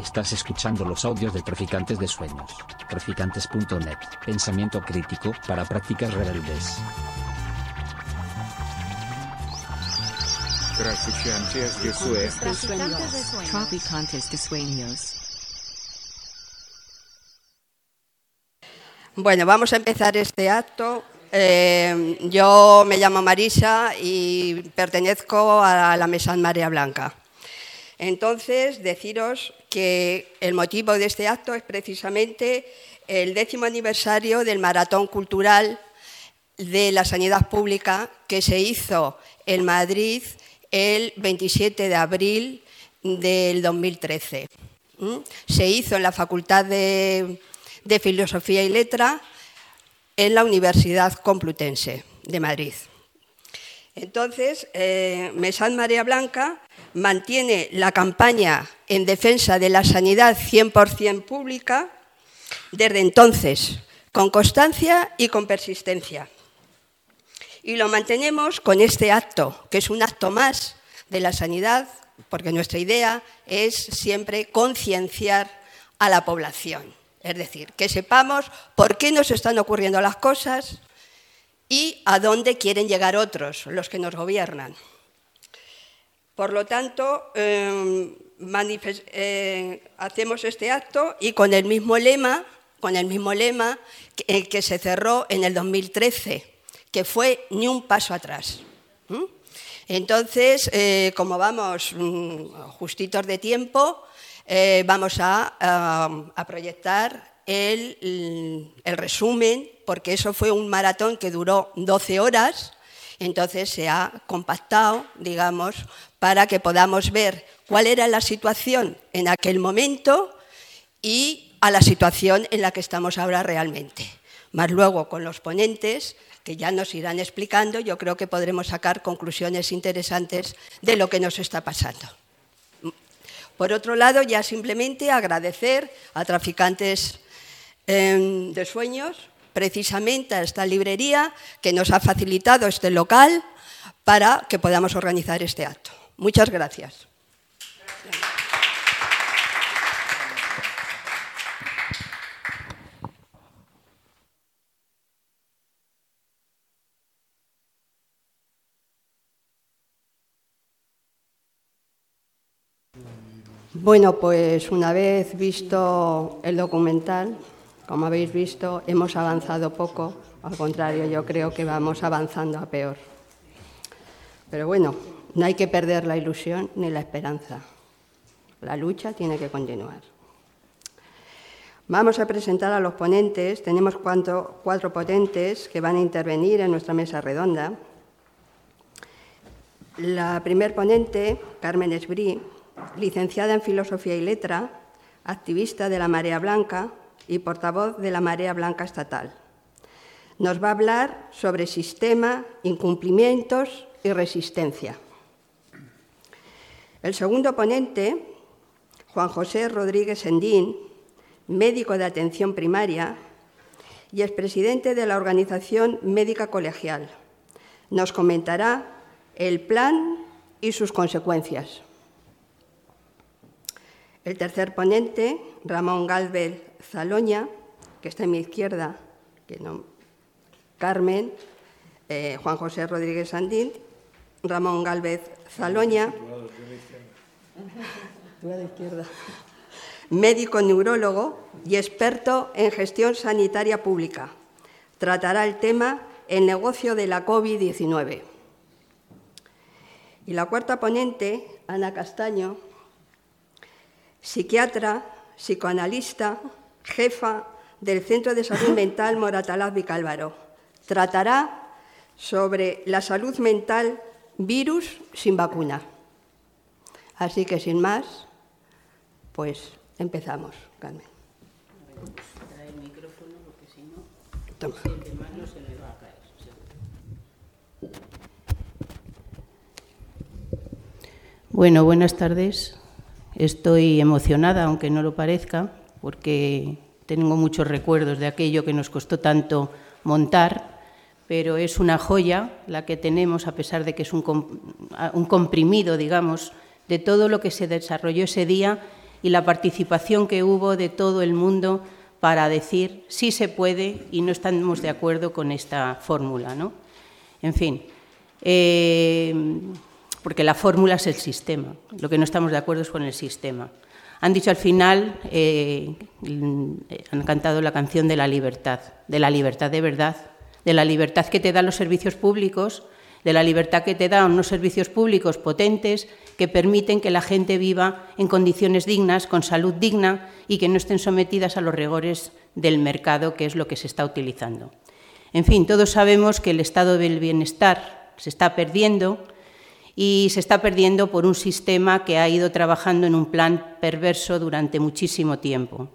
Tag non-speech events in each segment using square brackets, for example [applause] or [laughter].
Estás escuchando los audios de Traficantes de Sueños. Traficantes.net. Pensamiento crítico para prácticas rebeldes. Traficantes de Sueños. Traficantes de Sueños. Bueno, vamos a empezar este acto. Eh, yo me llamo Marisa y pertenezco a la Mesa Marea Blanca. Entonces, deciros que el motivo de este acto es precisamente el décimo aniversario del Maratón Cultural de la Sanidad Pública que se hizo en Madrid el 27 de abril del 2013. ¿Mm? Se hizo en la Facultad de, Filosofía y Letra en la Universidad Complutense de Madrid. Entonces, eh, Mesán Marea Blanca mantiene la campaña en defensa de la sanidad 100% pública desde entonces, con constancia y con persistencia. Y lo mantenemos con este acto, que es un acto más de la sanidad, porque nuestra idea es siempre concienciar a la población. Es decir, que sepamos por qué nos están ocurriendo las cosas y a dónde quieren llegar otros, los que nos gobiernan. Por lo tanto, eh, eh, hacemos este acto y con el mismo lema, con el mismo lema que, que se cerró en el 2013, que fue ni un paso atrás. Entonces, eh, como vamos mm, justitos de tiempo, eh, vamos a, proyectar el, resumen, porque eso fue un maratón que duró 12 horas, entonces se ha compactado, digamos, para que podamos ver cuál era la situación en aquel momento y a la situación en la que estamos ahora realmente. Más luego con los ponentes, que ya nos irán explicando, yo creo que podremos sacar conclusiones interesantes de lo que nos está pasando. Por otro lado, ya simplemente agradecer a traficantes eh, de sueños, precisamente a esta librería que nos ha facilitado este local para que podamos organizar este acto. Muchas gracias. Bueno, pues una vez visto el documental, como habéis visto, hemos avanzado poco, al contrario, yo creo que vamos avanzando a peor. Pero bueno, no hay que perder la ilusión ni la esperanza. La lucha tiene que continuar. Vamos a presentar a los ponentes. Tenemos cuatro, cuatro ponentes que van a intervenir en nuestra mesa redonda. La primer ponente, Carmen Esbrí, licenciada en Filosofía y Letra, activista de la Marea Blanca y portavoz de la Marea Blanca Estatal. Nos va a hablar sobre sistema, incumplimientos y resistencia. El segundo ponente, Juan José Rodríguez Sendín, médico de atención primaria y expresidente de la Organización Médica Colegial, nos comentará el plan y sus consecuencias. El tercer ponente, Ramón Galvez Zaloña, que está en mi izquierda, que no, Carmen, eh, Juan José Rodríguez Sandín, Ramón Galvez Zaloña, médico neurólogo y experto en gestión sanitaria pública. Tratará el tema el negocio de la COVID-19. Y la cuarta ponente, Ana Castaño, psiquiatra, psicoanalista, jefa del Centro de Salud Mental Moratalaz Vicálvaro. Tratará sobre la salud mental virus sin vacuna. Así que sin más, pues empezamos, Carmen. Toma. Bueno, buenas tardes. Estoy emocionada, aunque no lo parezca, porque tengo muchos recuerdos de aquello que nos costó tanto montar, pero es una joya la que tenemos, a pesar de que es un, comprimido, digamos, de todo lo que se desarrolló ese día y la participación que hubo de todo el mundo para decir sí se puede y no estamos de acuerdo con esta fórmula. ¿no? En fin, eh, porque la fórmula es el sistema, lo que no estamos de acuerdo es con el sistema. Han dicho al final, eh, han cantado la canción de la libertad, de la libertad de verdad, de la libertad que te dan los servicios públicos, de la libertad que te dan unos servicios públicos potentes que permiten que la gente viva en condiciones dignas, con salud digna y que no estén sometidas a los rigores del mercado, que es lo que se está utilizando. En fin, todos sabemos que el estado del bienestar se está perdiendo y se está perdiendo por un sistema que ha ido trabajando en un plan perverso durante muchísimo tiempo.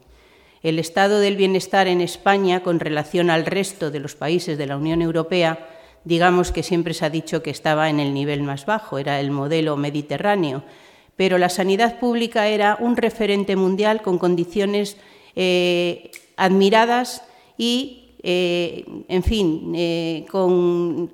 El estado del bienestar en España con relación al resto de los países de la Unión Europea, digamos que siempre se ha dicho que estaba en el nivel más bajo, era el modelo mediterráneo, pero la sanidad pública era un referente mundial con condiciones eh, admiradas y, eh, en fin, eh, con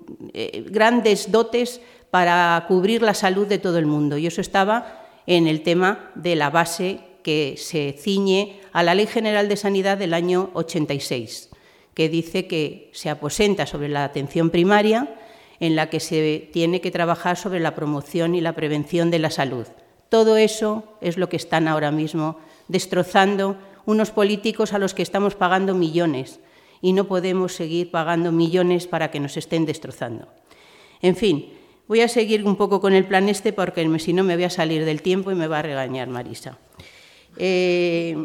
grandes dotes para cubrir la salud de todo el mundo. Y eso estaba en el tema de la base que se ciñe a la Ley General de Sanidad del año 86, que dice que se aposenta sobre la atención primaria, en la que se tiene que trabajar sobre la promoción y la prevención de la salud. Todo eso es lo que están ahora mismo destrozando unos políticos a los que estamos pagando millones y no podemos seguir pagando millones para que nos estén destrozando. En fin, Voy a seguir un poco con el plan este porque si no me voy a salir del tiempo y me va a regañar Marisa. Eh,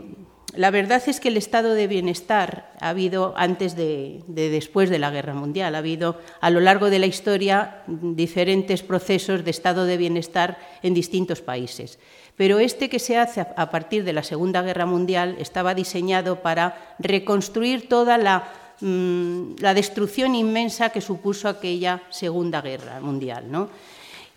la verdad es que el estado de bienestar ha habido antes de, de, después de la guerra mundial, ha habido a lo largo de la historia diferentes procesos de estado de bienestar en distintos países. Pero este que se hace a partir de la Segunda Guerra Mundial estaba diseñado para reconstruir toda la Mm, la destrucción inmensa que supuso aquella Segunda Guerra Mundial. ¿no?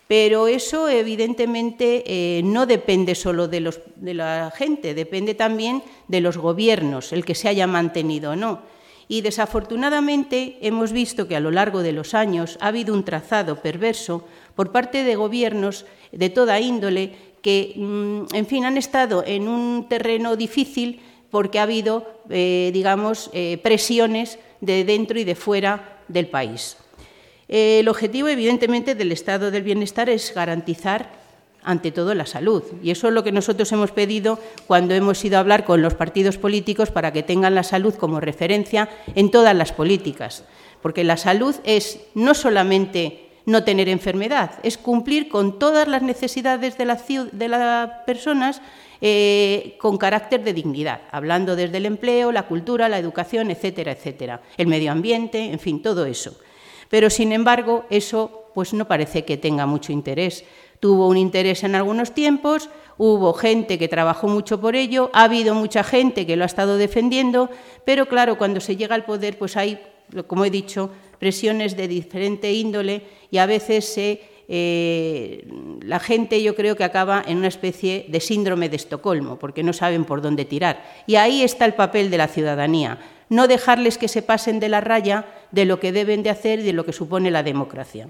Pero eso, evidentemente, eh, no depende solo de, de, la gente, depende también de los gobiernos, el que se haya mantenido o no. Y desafortunadamente hemos visto que a lo largo de los años ha habido un trazado perverso por parte de gobiernos de toda índole que, mm, en fin, han estado en un terreno difícil porque ha habido, eh, digamos, eh, presiones de dentro y de fuera del país. el objetivo, evidentemente, del estado del bienestar es garantizar, ante todo, la salud. Y eso es lo que nosotros hemos pedido cuando hemos ido a hablar con los partidos políticos para que tengan la salud como referencia en todas las políticas. Porque la salud es no solamente no tener enfermedad, es cumplir con todas las necesidades de, de las personas eh, con carácter de dignidad, hablando desde el empleo, la cultura, la educación, etcétera, etcétera, el medio ambiente, en fin, todo eso. Pero, sin embargo, eso pues no parece que tenga mucho interés. Tuvo un interés en algunos tiempos, hubo gente que trabajó mucho por ello, ha habido mucha gente que lo ha estado defendiendo, pero claro, cuando se llega al poder, pues hay, como he dicho, presiones de diferente índole y a veces se eh, la gente yo creo que acaba en una especie de síndrome de Estocolmo, porque no saben por dónde tirar. Y ahí está el papel de la ciudadanía, no dejarles que se pasen de la raya de lo que deben de hacer y de lo que supone la democracia.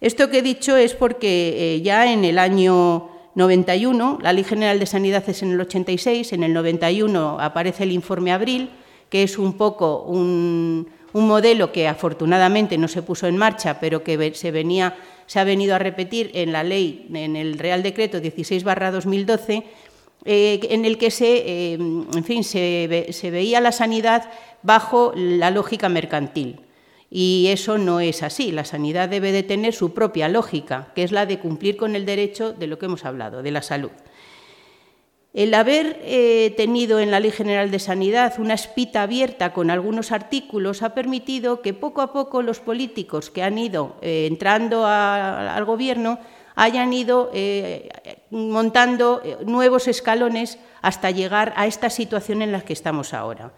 Esto que he dicho es porque eh, ya en el año 91, la Ley General de Sanidad es en el 86, en el 91 aparece el informe Abril, que es un poco un, un modelo que afortunadamente no se puso en marcha, pero que se venía se ha venido a repetir en la ley, en el Real Decreto 16 2012, eh, en el que se, eh, en fin, se, se veía la sanidad bajo la lógica mercantil. Y eso no es así. La sanidad debe de tener su propia lógica, que es la de cumplir con el derecho de lo que hemos hablado, de la salud. El haber eh, tenido en la Ley General de Sanidad una espita abierta con algunos artículos ha permitido que poco a poco los políticos que han ido eh, entrando al Gobierno hayan ido eh, montando nuevos escalones hasta llegar a esta situación en la que estamos ahora.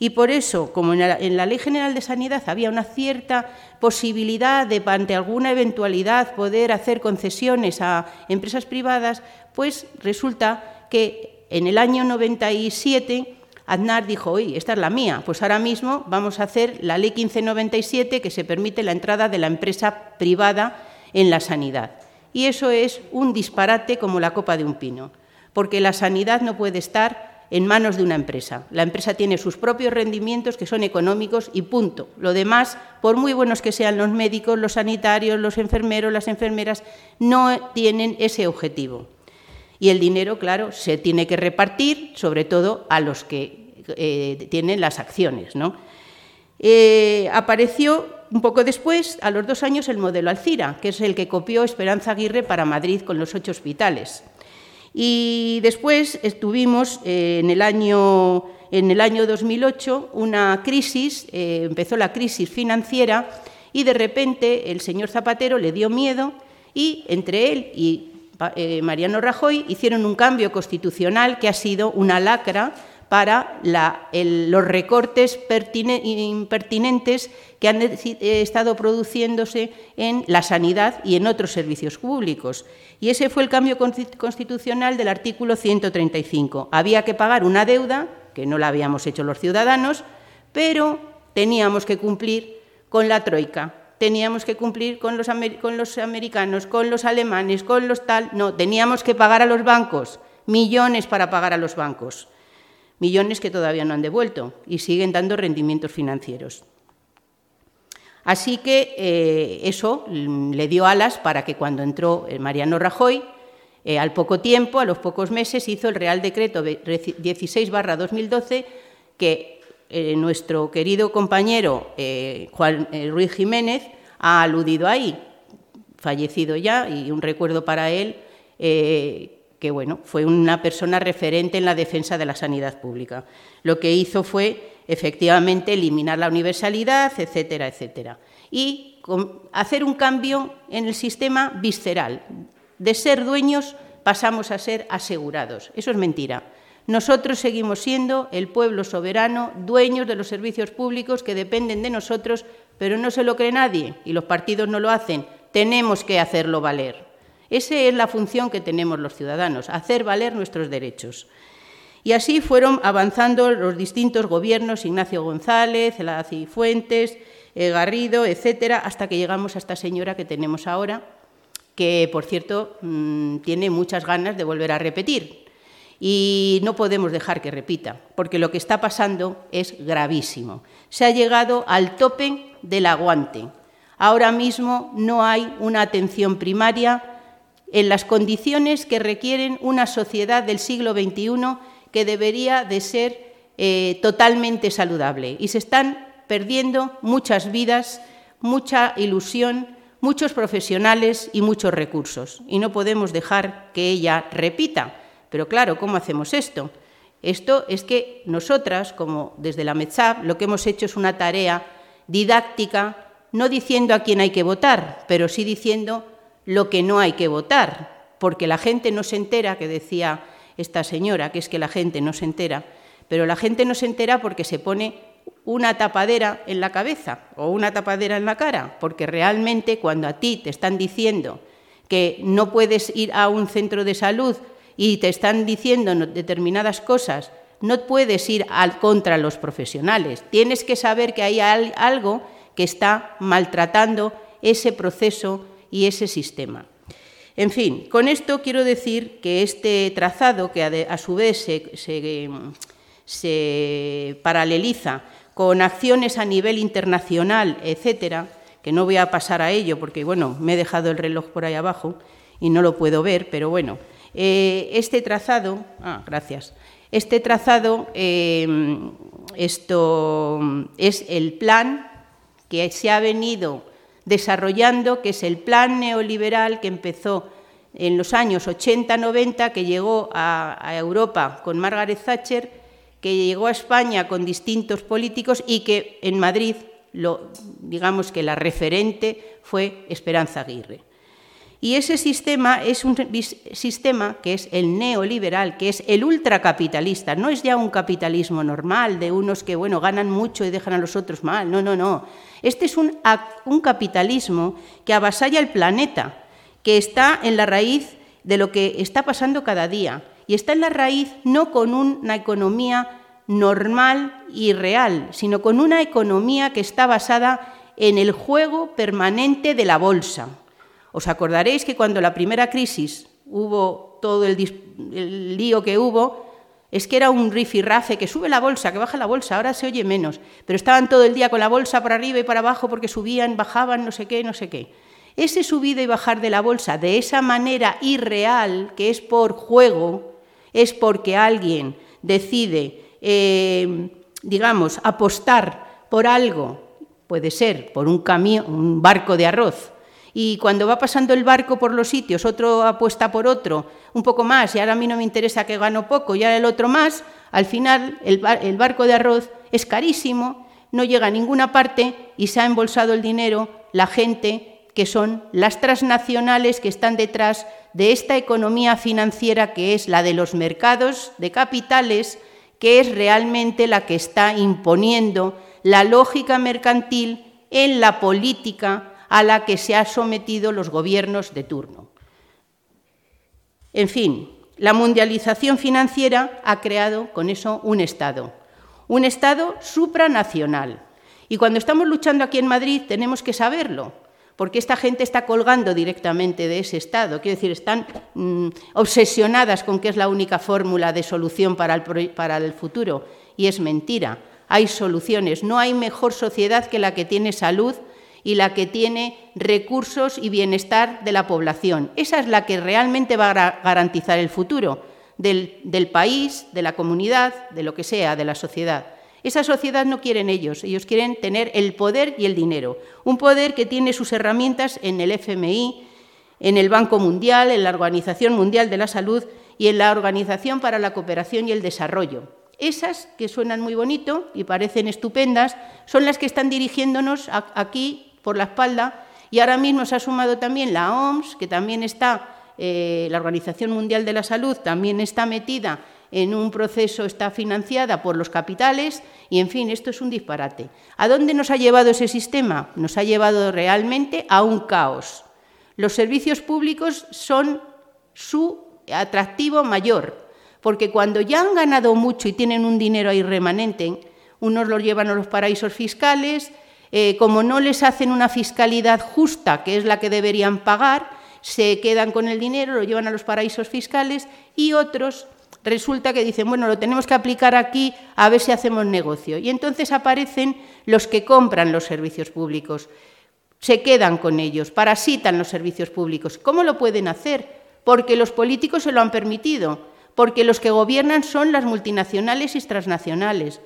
Y por eso, como en la, en la, Ley General de Sanidad había una cierta posibilidad de, ante alguna eventualidad, poder hacer concesiones a empresas privadas, pues resulta que en el año 97 Aznar dijo, oye, esta es la mía, pues ahora mismo vamos a hacer la ley 1597 que se permite la entrada de la empresa privada en la sanidad. Y eso es un disparate como la copa de un pino, porque la sanidad no puede estar en manos de una empresa. La empresa tiene sus propios rendimientos que son económicos y punto. Lo demás, por muy buenos que sean los médicos, los sanitarios, los enfermeros, las enfermeras, no tienen ese objetivo. Y el dinero, claro, se tiene que repartir, sobre todo a los que eh, tienen las acciones. ¿no? Eh, apareció un poco después, a los dos años, el modelo Alcira, que es el que copió Esperanza Aguirre para Madrid con los ocho hospitales. Y después estuvimos eh, en, el año, en el año 2008 una crisis, empezó la crisis financiera y de repente el señor Zapatero le dio miedo y entre él y eh, Mariano Rajoy hicieron un cambio constitucional que ha sido una lacra para los recortes impertinentes que han eh, estado produciéndose en la sanidad y en otros servicios públicos. Y ese fue el cambio constitucional del artículo 135. Había que pagar una deuda, que no la habíamos hecho los ciudadanos, pero teníamos que cumplir con la troika, teníamos que cumplir con los, americanos, con los alemanes, con los tal. No, teníamos que pagar a los bancos, millones para pagar a los bancos, millones que todavía no han devuelto y siguen dando rendimientos financieros. Así que eh, eso le dio alas para que cuando entró eh, Mariano Rajoy, eh, al poco tiempo, a los pocos meses, hizo el Real Decreto 16-2012 que eh, nuestro querido compañero eh, Juan eh, Ruiz Jiménez ha aludido ahí, fallecido ya, y un recuerdo para él, que bueno, fue una persona referente en la defensa de la sanidad pública. Lo que hizo fue efectivamente eliminar la universalidad, etcétera, etcétera. Y hacer un cambio en el sistema visceral. De ser dueños pasamos a ser asegurados. Eso es mentira. Nosotros seguimos siendo el pueblo soberano, dueños de los servicios públicos que dependen de nosotros, pero no se lo cree nadie y los partidos no lo hacen. Tenemos que hacerlo valer. Esa es la función que tenemos los ciudadanos, hacer valer nuestros derechos. Y así fueron avanzando los distintos gobiernos, Ignacio González, Elaci Fuentes, eh, Garrido, etcétera, hasta que llegamos a esta señora que tenemos ahora, que, por cierto, mm, tiene muchas ganas de volver a repetir. Y no podemos dejar que repita, porque lo que está pasando es gravísimo. Se ha llegado al tope del aguante. Ahora mismo no hay una atención primaria en las condiciones que requieren una sociedad del siglo XXI que debería de ser eh, totalmente saludable. Y se están perdiendo muchas vidas, mucha ilusión, muchos profesionales y muchos recursos. Y no podemos dejar que ella repita pero claro, ¿cómo hacemos esto? Esto es que nosotras, como desde la METSAP, lo que hemos hecho es una tarea didáctica, no diciendo a quién hay que votar, pero sí diciendo lo que no hay que votar, porque la gente no se entera, que decía esta señora, que es que la gente no se entera, pero la gente no se entera porque se pone una tapadera en la cabeza o una tapadera en la cara, porque realmente cuando a ti te están diciendo que no puedes ir a un centro de salud y te están diciendo determinadas cosas, no puedes ir al, contra los profesionales. Tienes que saber que hay algo que está maltratando ese proceso y ese sistema. En fin, con esto quiero decir que este trazado, que a, su vez se, paraleliza con acciones a nivel internacional, etcétera, que no voy a pasar a ello porque, bueno, me he dejado el reloj por ahí abajo y no lo puedo ver, pero bueno, eh, este trazado, ah, gracias. Este trazado, em, esto es el plan que se ha venido desarrollando, que es el plan neoliberal que empezó en los años 80-90, que llegó a, Europa con Margaret Thatcher, que llegó a España con distintos políticos y que en Madrid, digamos que la referente fue Esperanza Aguirre. Y ese sistema es un sistema que es el neoliberal, que es el ultracapitalista. No es ya un capitalismo normal de unos que bueno ganan mucho y dejan a los otros mal. No, no, no. Este es un, un capitalismo que avasalla el planeta, que está en la raíz de lo que está pasando cada día. Y está en la raíz no con una economía normal y real, sino con una economía que está basada en el juego permanente de la bolsa. Os acordaréis que cuando la primera crisis hubo todo el, lío que hubo, es que era un rifirrafe que sube la bolsa, que baja la bolsa, ahora se oye menos, pero estaban todo el día con la bolsa para arriba y para abajo porque subían, bajaban, no sé qué, no sé qué. Ese subido y bajar de la bolsa de esa manera irreal, que es por juego, es porque alguien decide, eh, digamos, apostar por algo, puede ser por un un barco de arroz, y cuando va pasando el barco por los sitios, otro apuesta por otro, un poco más, y ahora a mí no me interesa que gano poco, y ahora el otro más, al final el, el barco de arroz es carísimo, no llega a ninguna parte y se ha embolsado el dinero la gente que son las transnacionales que están detrás de esta economía financiera que es la de los mercados de capitales, que es realmente la que está imponiendo la lógica mercantil en la política a la que se han sometido los gobiernos de turno. En fin, la mundialización financiera ha creado con eso un Estado, un Estado supranacional. Y cuando estamos luchando aquí en Madrid tenemos que saberlo, porque esta gente está colgando directamente de ese Estado. Quiero decir, están mm, obsesionadas con que es la única fórmula de solución para el, para el futuro, y es mentira. Hay soluciones. No hay mejor sociedad que la que tiene salud y la que tiene recursos y bienestar de la población. Esa es la que realmente va a garantizar el futuro del, país, de la comunidad, de lo que sea, de la sociedad. Esa sociedad no quieren ellos, ellos quieren tener el poder y el dinero. Un poder que tiene sus herramientas en el FMI, en el Banco Mundial, en la Organización Mundial de la Salud y en la Organización para la Cooperación y el Desarrollo. Esas, que suenan muy bonito y parecen estupendas, son las que están dirigiéndonos aquí por la espalda y ahora mismo se ha sumado también la OMS, que también está, eh, la Organización Mundial de la Salud también está metida en un proceso, está financiada por los capitales y, en fin, esto es un disparate. ¿A dónde nos ha llevado ese sistema? Nos ha llevado realmente a un caos. Los servicios públicos son su atractivo mayor, porque cuando ya han ganado mucho y tienen un dinero ahí remanente, unos los llevan a los paraísos fiscales, eh, como no les hacen una fiscalidad justa, que es la que deberían pagar, se quedan con el dinero, lo llevan a los paraísos fiscales y otros resulta que dicen, bueno, lo tenemos que aplicar aquí a ver si hacemos negocio. Y entonces aparecen los que compran los servicios públicos, se quedan con ellos, parasitan los servicios públicos. ¿Cómo lo pueden hacer? Porque los políticos se lo han permitido, porque los que gobiernan son las multinacionales y transnacionales.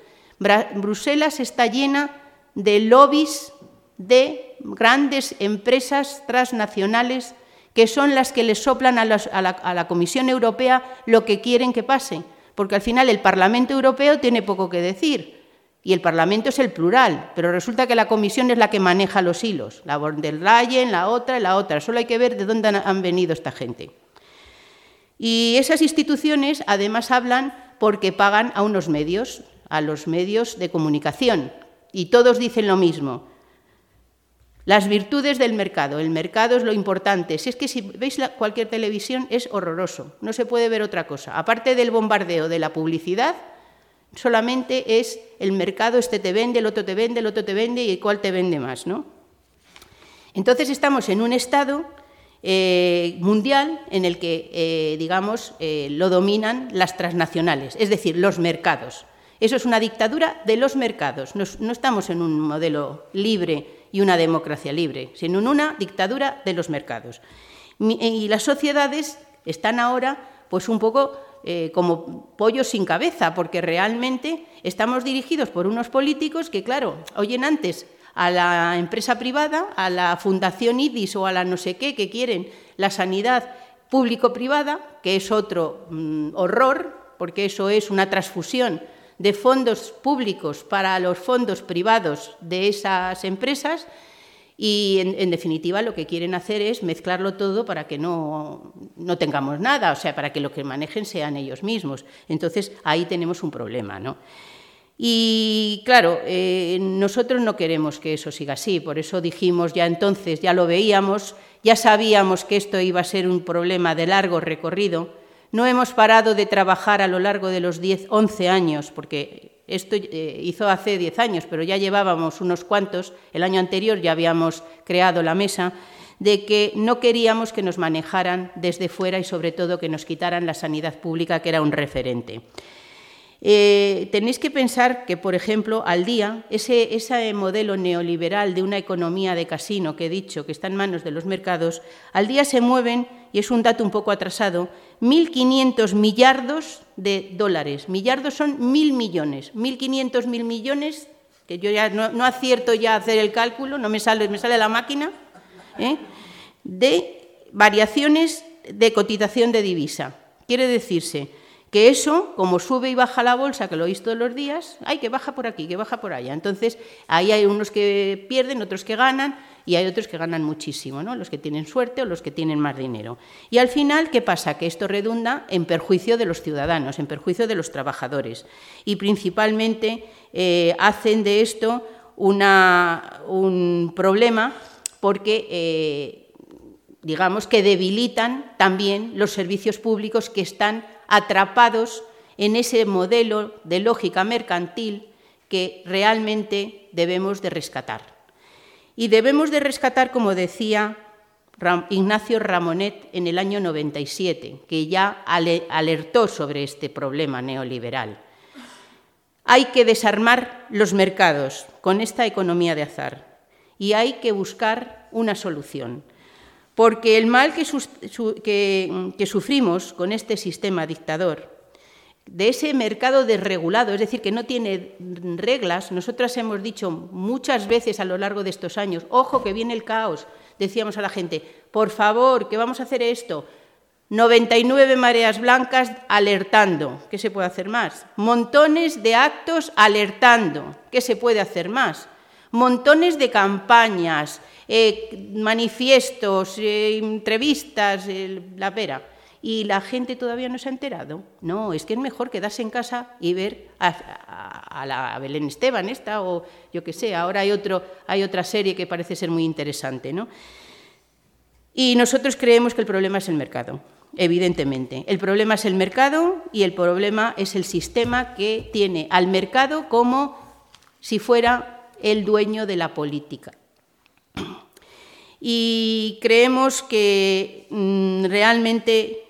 Bruselas está llena de lobbies de grandes empresas transnacionales que son las que les soplan a, la, Comisión Europea lo que quieren que pase, porque al final el Parlamento Europeo tiene poco que decir. Y el Parlamento es el plural, pero resulta que la Comisión es la que maneja los hilos, la von der Leyen, la otra la otra, solo hay que ver de dónde han venido esta gente. Y esas instituciones además hablan porque pagan a unos medios, a los medios de comunicación, y todos dicen lo mismo. Las virtudes del mercado. El mercado es lo importante. Si es que si veis cualquier televisión es horroroso. No se puede ver otra cosa. Aparte del bombardeo de la publicidad, solamente es el mercado, este te vende, el otro te vende, el otro te vende y cuál te vende más, ¿no? Entonces estamos en un estado eh, mundial en el que, eh, digamos, eh, lo dominan las transnacionales, es decir, los mercados. Eso es una dictadura de los mercados. No, estamos en un modelo libre y una democracia libre, sino en una dictadura de los mercados. Y las sociedades están ahora pues un poco eh, como pollos sin cabeza, porque realmente estamos dirigidos por unos políticos que, claro, oyen antes a la empresa privada, a la fundación IDIS o a la no sé qué, que quieren la sanidad público-privada, que es otro mm, horror, porque eso es una transfusión de fondos públicos para los fondos privados de esas empresas y, en, definitiva, lo que quieren hacer es mezclarlo todo para que no, no, tengamos nada, o sea, para que lo que manejen sean ellos mismos. Entonces, ahí tenemos un problema, ¿no? Y claro, eh, nosotros no queremos que eso siga así, por eso dijimos ya entonces, ya lo veíamos, ya sabíamos que esto iba a ser un problema de largo recorrido, no hemos parado de trabajar a lo largo de los 10, 11 años, porque esto eh, hizo hace 10 años, pero ya llevábamos unos cuantos, el año anterior ya habíamos creado la mesa, de que no queríamos que nos manejaran desde fuera y sobre todo que nos quitaran la sanidad pública, que era un referente. Eh, tenéis que pensar que, por ejemplo, al día, ese, ese, modelo neoliberal de una economía de casino que he dicho, que está en manos de los mercados, al día se mueven, y es un dato un poco atrasado, 1.500 millardos de dólares. Millardos son mil millones. 1.500 mil millones, que yo ya no, acierto ya a hacer el cálculo, no me sale, me sale la máquina, ¿eh? de variaciones de cotización de divisa. Quiere decirse que eso, como sube y baja la bolsa, que lo oís todos los días, hay que baja por aquí, que baja por allá. Entonces, ahí hay unos que pierden, otros que ganan, y hay otros que ganan muchísimo, ¿no? los que tienen suerte o los que tienen más dinero. Y al final, ¿qué pasa? Que esto redunda en perjuicio de los ciudadanos, en perjuicio de los trabajadores. Y principalmente eh, hacen de esto un problema porque... Eh, digamos que debilitan también los servicios públicos que están atrapados en ese modelo de lógica mercantil que realmente debemos de rescatar. Y debemos de rescatar, como decía Ignacio Ramonet en el año 97, que ya alertó sobre este problema neoliberal. Hay que desarmar los mercados con esta economía de azar y hay que buscar una solución. Porque el mal que, sufrimos con este sistema dictador, de ese mercado desregulado, es decir, que no tiene reglas, nosotras hemos dicho muchas veces a lo largo de estos años, ojo que viene el caos, decíamos a la gente, por favor, que vamos a hacer esto, 99 mareas blancas alertando. ¿Qué se puede hacer más? Montones de actos alertando. ¿Qué se puede hacer más? Montones de campañas, eh, manifiestos, eh, entrevistas, la vera. ¿Y la gente todavía no se ha enterado? No, es que es mejor quedarse en casa y ver a, la Belén Esteban esta o yo qué sé, ahora hay, otro, hay otra serie que parece ser muy interesante. ¿no? Y nosotros creemos que el problema es el mercado, evidentemente. El problema es el mercado y el problema es el sistema que tiene al mercado como si fuera el dueño de la política. Y creemos que mm, realmente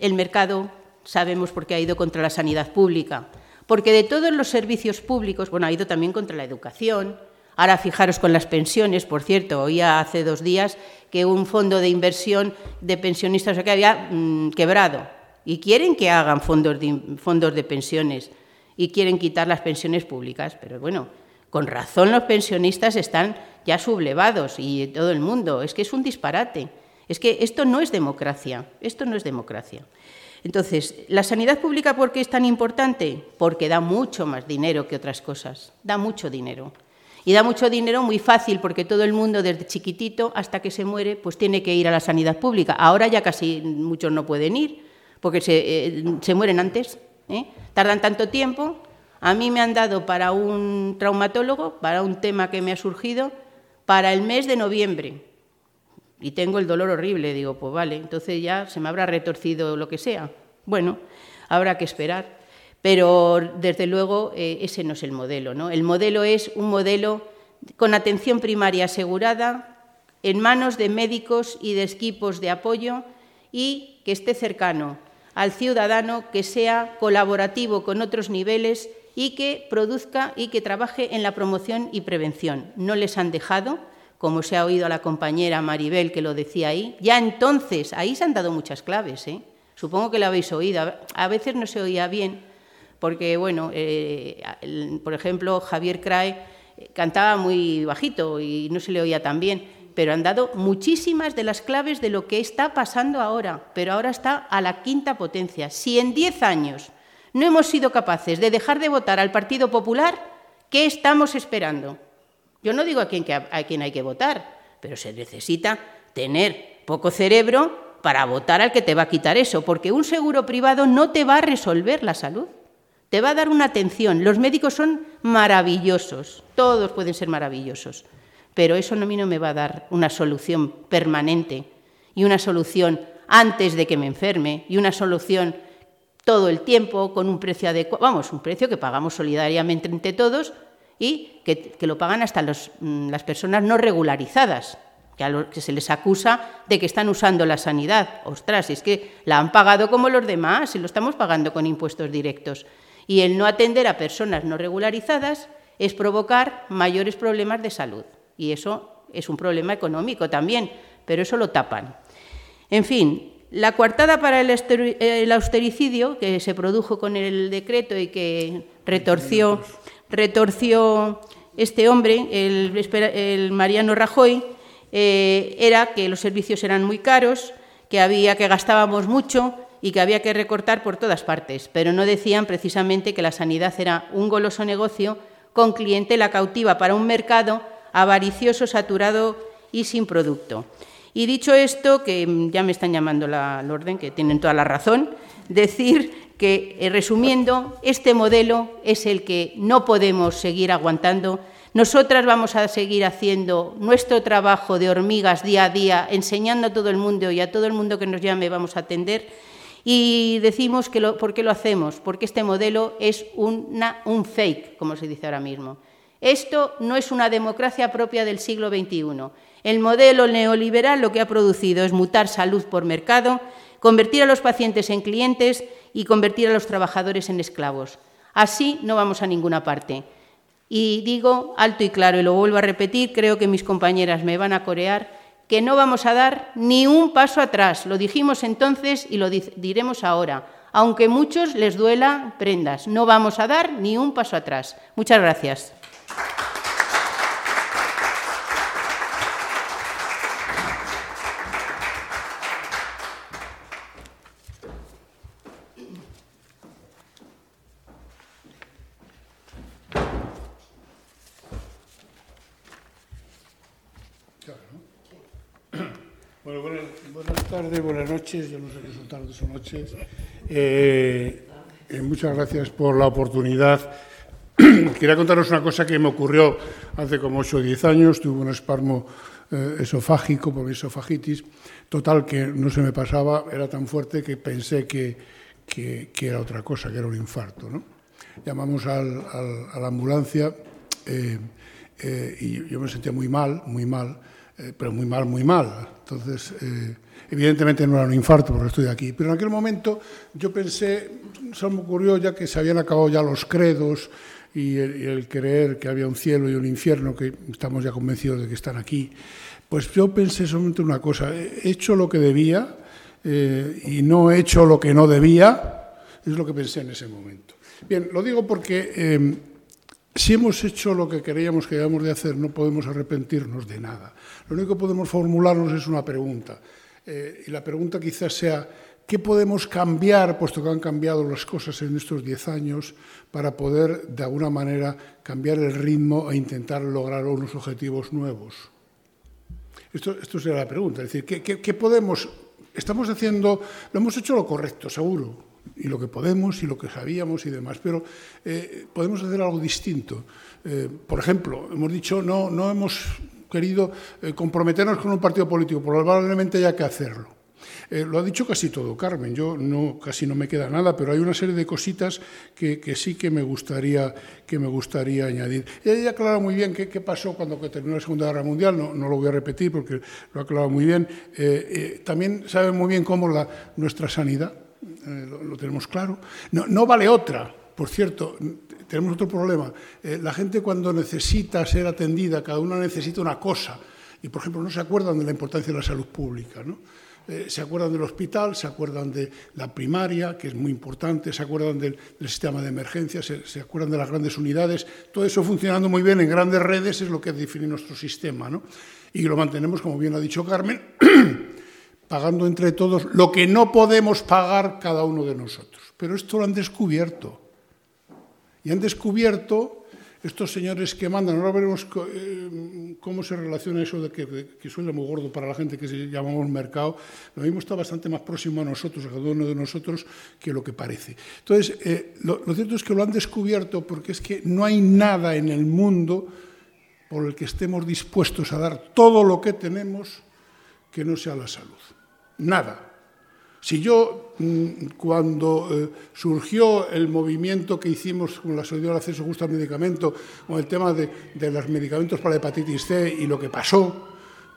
el mercado, sabemos por qué ha ido contra la sanidad pública, porque de todos los servicios públicos, bueno, ha ido también contra la educación. Ahora fijaros con las pensiones, por cierto, oía hace dos días que un fondo de inversión de pensionistas que había mm, quebrado y quieren que hagan fondos de, fondos de pensiones y quieren quitar las pensiones públicas, pero bueno, con razón los pensionistas están ya sublevados y todo el mundo. Es que es un disparate. Es que esto no es democracia. Esto no es democracia. Entonces, ¿la sanidad pública por qué es tan importante? Porque da mucho más dinero que otras cosas. Da mucho dinero. Y da mucho dinero muy fácil porque todo el mundo desde chiquitito hasta que se muere pues tiene que ir a la sanidad pública. Ahora ya casi muchos no pueden ir porque se, eh, mueren antes. ¿eh? Tardan tanto tiempo a mí me han dado para un traumatólogo, para un tema que me ha surgido, para el mes de noviembre. Y tengo el dolor horrible. Digo, pues vale, entonces ya se me habrá retorcido lo que sea. Bueno, habrá que esperar. Pero desde luego eh, ese no es el modelo. ¿no? El modelo es un modelo con atención primaria asegurada, en manos de médicos y de equipos de apoyo y que esté cercano al ciudadano, que sea colaborativo con otros niveles y que produzca y que trabaje en la promoción y prevención. No les han dejado, como se ha oído a la compañera Maribel que lo decía ahí. Ya entonces, ahí se han dado muchas claves. ¿eh? Supongo que lo habéis oído. A veces no se oía bien, porque, bueno, eh, por ejemplo, Javier Crae eh, cantaba muy bajito y no se le oía tan bien, pero han dado muchísimas de las claves de lo que está pasando ahora, pero ahora está a la quinta potencia. Si en diez años no hemos sido capaces de dejar de votar al Partido Popular, ¿qué estamos esperando? Yo no digo a quién, a hay que votar, pero se necesita tener poco cerebro para votar al que te va a quitar eso, porque un seguro privado no te va a resolver la salud, te va a dar una atención. Los médicos son maravillosos, todos pueden ser maravillosos, pero eso a mí no me va a dar una solución permanente y una solución antes de que me enferme y una solución todo el tiempo con un precio adecuado, vamos, un precio que pagamos solidariamente entre todos y que, lo pagan hasta mm, las personas no regularizadas, que, a los que se les acusa de que están usando la sanidad. Ostras, es que la han pagado como los demás y lo estamos pagando con impuestos directos. Y el no atender a personas no regularizadas es provocar mayores problemas de salud. Y eso es un problema económico también, pero eso lo tapan. En fin, la coartada para el austericidio, que se produjo con el decreto y que retorció, retorció este hombre, el, Mariano Rajoy, eh, era que los servicios eran muy caros, que había que gastábamos mucho y que había que recortar por todas partes, pero no decían precisamente que la sanidad era un goloso negocio con clientela cautiva para un mercado avaricioso, saturado y sin producto. Y dicho esto, que ya me están llamando la, orden, que tienen toda la razón, decir que, eh, resumiendo, este modelo es el que no podemos seguir aguantando. Nosotras vamos a seguir haciendo nuestro trabajo de hormigas día a día, enseñando a todo el mundo y a todo el mundo que nos llame vamos a atender. Y decimos que lo, por qué lo hacemos, porque este modelo es una, un fake, como se dice ahora mismo. Esto no es una democracia propia del siglo XXI. El modelo neoliberal lo que ha producido es mutar salud por mercado, convertir a los pacientes en clientes y convertir a los trabajadores en esclavos. Así no vamos a ninguna parte. Y digo alto y claro, y lo vuelvo a repetir, creo que mis compañeras me van a corear, que no vamos a dar ni un paso atrás. Lo dijimos entonces y lo diremos ahora. Aunque muchos les duela prendas, no vamos a dar ni un paso atrás. Muchas gracias. Bueno, buenas, tardes, buenas noches, yo no sé qué son tardes o noches. Eh, eh, muchas gracias por la oportunidad [clears throat] Quería contaros una cosa que me ocurrió hace como 8 o 10 años. Tuve un espasmo eh, esofágico por esofagitis. Total, que no se me pasaba, era tan fuerte que pensé que, que, era otra cosa, que era un infarto. ¿no? Llamamos al, a la ambulancia eh, eh, y yo me sentía muy mal, muy mal, pero muy mal, muy mal. Entonces, evidentemente no era un infarto porque estoy aquí. Pero en aquel momento yo pensé, se me ocurrió ya que se habían acabado ya los credos, y el, creer que había un cielo y un infierno, que estamos ya convencidos de que están aquí, pues yo pensé solamente una cosa, he hecho lo que debía eh, y no he hecho lo que no debía, es lo que pensé en ese momento. Bien, lo digo porque si hemos hecho lo que queríamos que debíamos de hacer, no podemos arrepentirnos de nada. Lo único que podemos formularnos es una pregunta. Eh, y la pregunta quizás sea, ¿Qué podemos cambiar, puesto que han cambiado las cosas en estos diez años, para poder, de alguna manera, cambiar el ritmo e intentar lograr unos objetivos nuevos? Esto, esto será la pregunta. Es decir, ¿qué, podemos...? Estamos haciendo... Lo hemos hecho lo correcto, seguro, y lo que podemos y lo que sabíamos y demás, pero eh, podemos hacer algo distinto. Eh, por ejemplo, hemos dicho, no, no hemos querido eh, comprometernos con un partido político, probablemente haya que hacerlo. Lo ha dicho casi todo Carmen, yo no, casi no me queda nada, pero hay una serie de cositas que, sí que me gustaría, que me gustaría añadir. Ella aclara muy bien qué, pasó cuando terminó la Segunda Guerra Mundial, no, lo voy a repetir porque lo ha aclarado muy bien. También sabe muy bien cómo la, nuestra sanidad, lo, tenemos claro, no, no vale otra, por cierto, tenemos otro problema. la gente cuando necesita ser atendida, cada una necesita una cosa. Y, por ejemplo, no se acuerdan de la importancia de la salud pública. ¿no? Eh, se acuerdan del hospital, se acuerdan de la primaria, que es muy importante, se acuerdan del, sistema de emergencias, se, acuerdan de las grandes unidades. Todo eso funcionando muy bien en grandes redes es lo que define nuestro sistema. ¿no? Y lo mantenemos, como bien ha dicho Carmen, [clears throat] pagando entre todos lo que no podemos pagar cada uno de nosotros. Pero esto lo han descubierto. Y han descubierto estos señores que mandan, ahora veremos eh, cómo se relaciona eso de que, que, suena muy gordo para la gente que se llamamos mercado, lo mismo está bastante más próximo a nosotros, a cada uno de nosotros, que lo que parece. Entonces, eh, lo, cierto es que lo han descubierto porque es que no hay nada en el mundo por el que estemos dispuestos a dar todo lo que tenemos que no sea la salud. Nada. Si yo, mm, cuando eh, surgió el movimiento que hicimos con la solidaridad del acceso justo al medicamento, con el tema de, los medicamentos para hepatitis C y lo que pasó,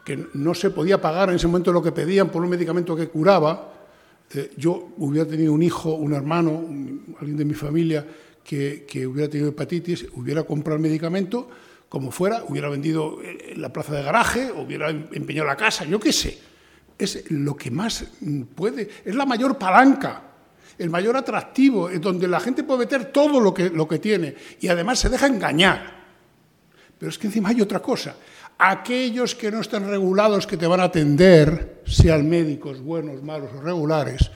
que no se podía pagar en ese momento lo que pedían por un medicamento que curaba, eh, yo hubiera tenido un hijo, un hermano, alguien de mi familia que, hubiera tenido hepatitis, hubiera comprado el medicamento, como fuera, hubiera vendido eh, la plaza de garaje, hubiera em- empeñado la casa, yo qué sé. Es lo que más puede, es la mayor palanca, el mayor atractivo, es donde la gente puede meter todo lo que, lo que tiene y además se deja engañar. Pero es que encima hay otra cosa. Aquellos que no están regulados, que te van a atender, sean médicos buenos, malos o regulares,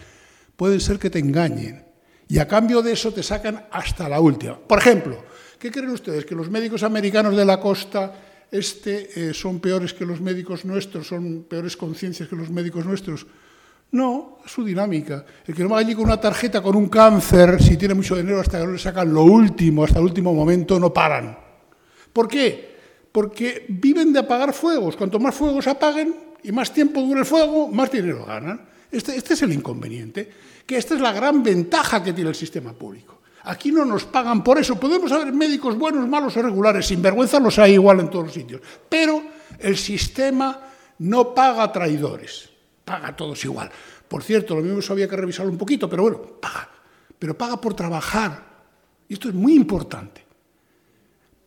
pueden ser que te engañen. Y a cambio de eso te sacan hasta la última. Por ejemplo, ¿qué creen ustedes? ¿Que los médicos americanos de la costa este, eh, son peores que los médicos nuestros? ¿Son peores conciencias que los médicos nuestros? No, su dinámica. El que no va allí con una tarjeta con un cáncer, si tiene mucho dinero, hasta que no le sacan lo último, hasta el último momento, no paran. ¿Por qué? Porque viven de apagar fuegos. Cuanto más fuegos apaguen y más tiempo dure el fuego, más dinero ganan. Este, este es el inconveniente, que esta es la gran ventaja que tiene el sistema público. Aquí no nos pagan por eso. Podemos haber médicos buenos, malos o regulares. Sin vergüenza los hay igual en todos los sitios. Pero el sistema no paga traidores. Paga a todos igual. Por cierto, lo mismo había que revisarlo un poquito, pero bueno, paga. Pero paga por trabajar. Y esto es muy importante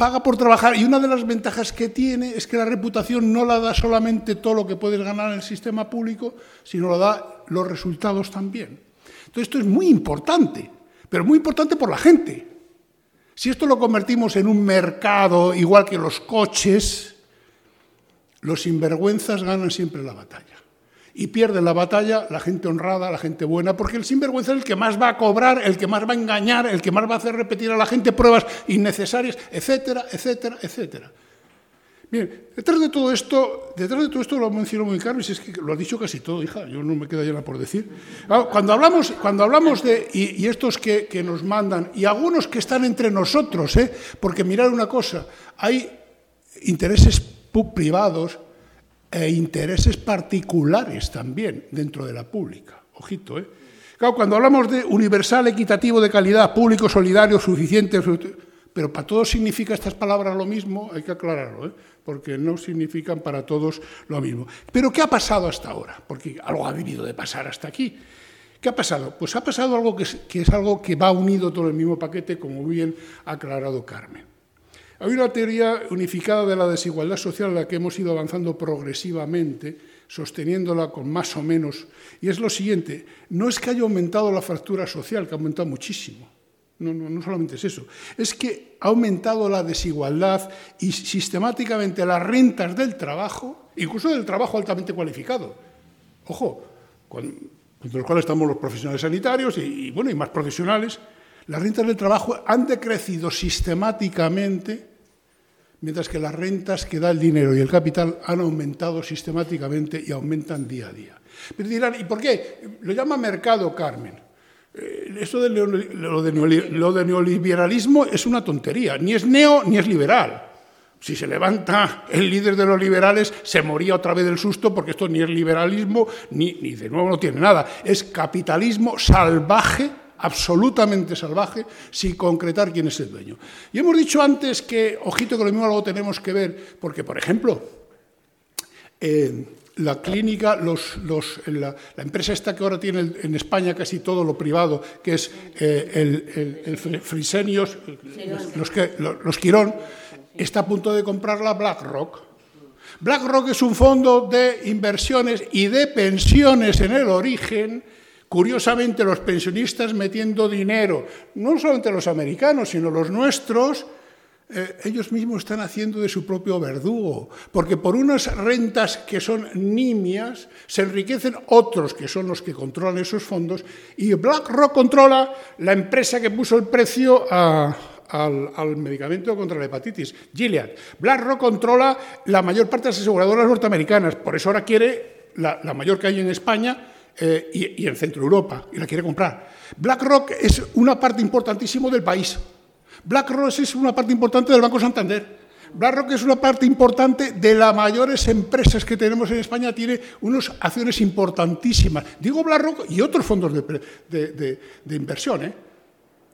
paga por trabajar y una de las ventajas que tiene es que la reputación no la da solamente todo lo que puedes ganar en el sistema público, sino lo da los resultados también. Entonces esto es muy importante, pero muy importante por la gente. Si esto lo convertimos en un mercado igual que los coches, los sinvergüenzas ganan siempre la batalla. Y pierden la batalla la gente honrada, la gente buena, porque el sinvergüenza es el que más va a cobrar, el que más va a engañar, el que más va a hacer repetir a la gente pruebas innecesarias, etcétera, etcétera, etcétera. Bien, detrás de todo esto, detrás de todo esto lo mencionó muy Carlos, es que lo ha dicho casi todo, hija, yo no me queda nada por decir. Cuando hablamos, cuando hablamos de, y, estos que, nos mandan, y algunos que están entre nosotros, ¿eh? porque mirad una cosa, hay intereses privados e intereses particulares también dentro de la pública. Ojito, ¿eh? Claro, cuando hablamos de universal, equitativo, de calidad, público, solidario, suficiente, su- pero para todos significa estas palabras lo mismo, hay que aclararlo, ¿eh? porque no significan para todos lo mismo. Pero ¿qué ha pasado hasta ahora? Porque algo ha debido de pasar hasta aquí. ¿Qué ha pasado? Pues ha pasado algo que es, que es algo que va unido todo el mismo paquete, como bien ha aclarado Carmen. Hay una teoría unificada de la desigualdad social en la que hemos ido avanzando progresivamente, sosteniéndola con más o menos, y es lo siguiente, no es que haya aumentado la fractura social, que ha aumentado muchísimo, no, no, no solamente es eso, es que ha aumentado la desigualdad y sistemáticamente las rentas del trabajo, incluso del trabajo altamente cualificado. Ojo, entre los cuales estamos los profesionales sanitarios y, y, bueno, y más profesionales, las rentas del trabajo han decrecido sistemáticamente, mientras que las rentas que da el dinero y el capital han aumentado sistemáticamente y aumentan día a día. Pero dirán, ¿y por qué? Lo llama mercado, Carmen. Eh, Esto de lo, de neoliberalismo es una tontería, ni es neo ni es liberal. Si se levanta el líder de los liberales, se moría otra vez del susto porque esto ni es liberalismo, ni, ni de nuevo no tiene nada. Es capitalismo salvaje, absolutamente salvaje, sin concretar quién es el dueño. Y hemos dicho antes que, ojito, que lo mismo algo tenemos que ver, porque, por ejemplo, eh, la clínica, los, los- la, la empresa esta que ahora tiene en España casi todo lo privado, que es eh, el, Fresenius, los, que- los Quirón, está a punto de comprarla BlackRock. BlackRock es un fondo de inversiones y de pensiones en el origen. Curiosamente, los pensionistas metiendo dinero, no solamente los americanos, sino los nuestros, eh, ellos mismos están haciendo de su propio verdugo, porque por unas rentas que son nimias se enriquecen otros que son los que controlan esos fondos y BlackRock controla la empresa que puso el precio al, medicamento contra la hepatitis, Gilead. BlackRock controla la mayor parte de las aseguradoras norteamericanas, por eso ahora quiere la, la mayor que hay en España eh, y, y en Centro Europa, y la quiere comprar. BlackRock es una parte importantísima del país. BlackRock es una parte importante del Banco Santander. BlackRock es una parte importante de las mayores empresas que tenemos en España, tiene unas acciones importantísimas. Digo BlackRock y otros fondos de, de inversión, ¿eh?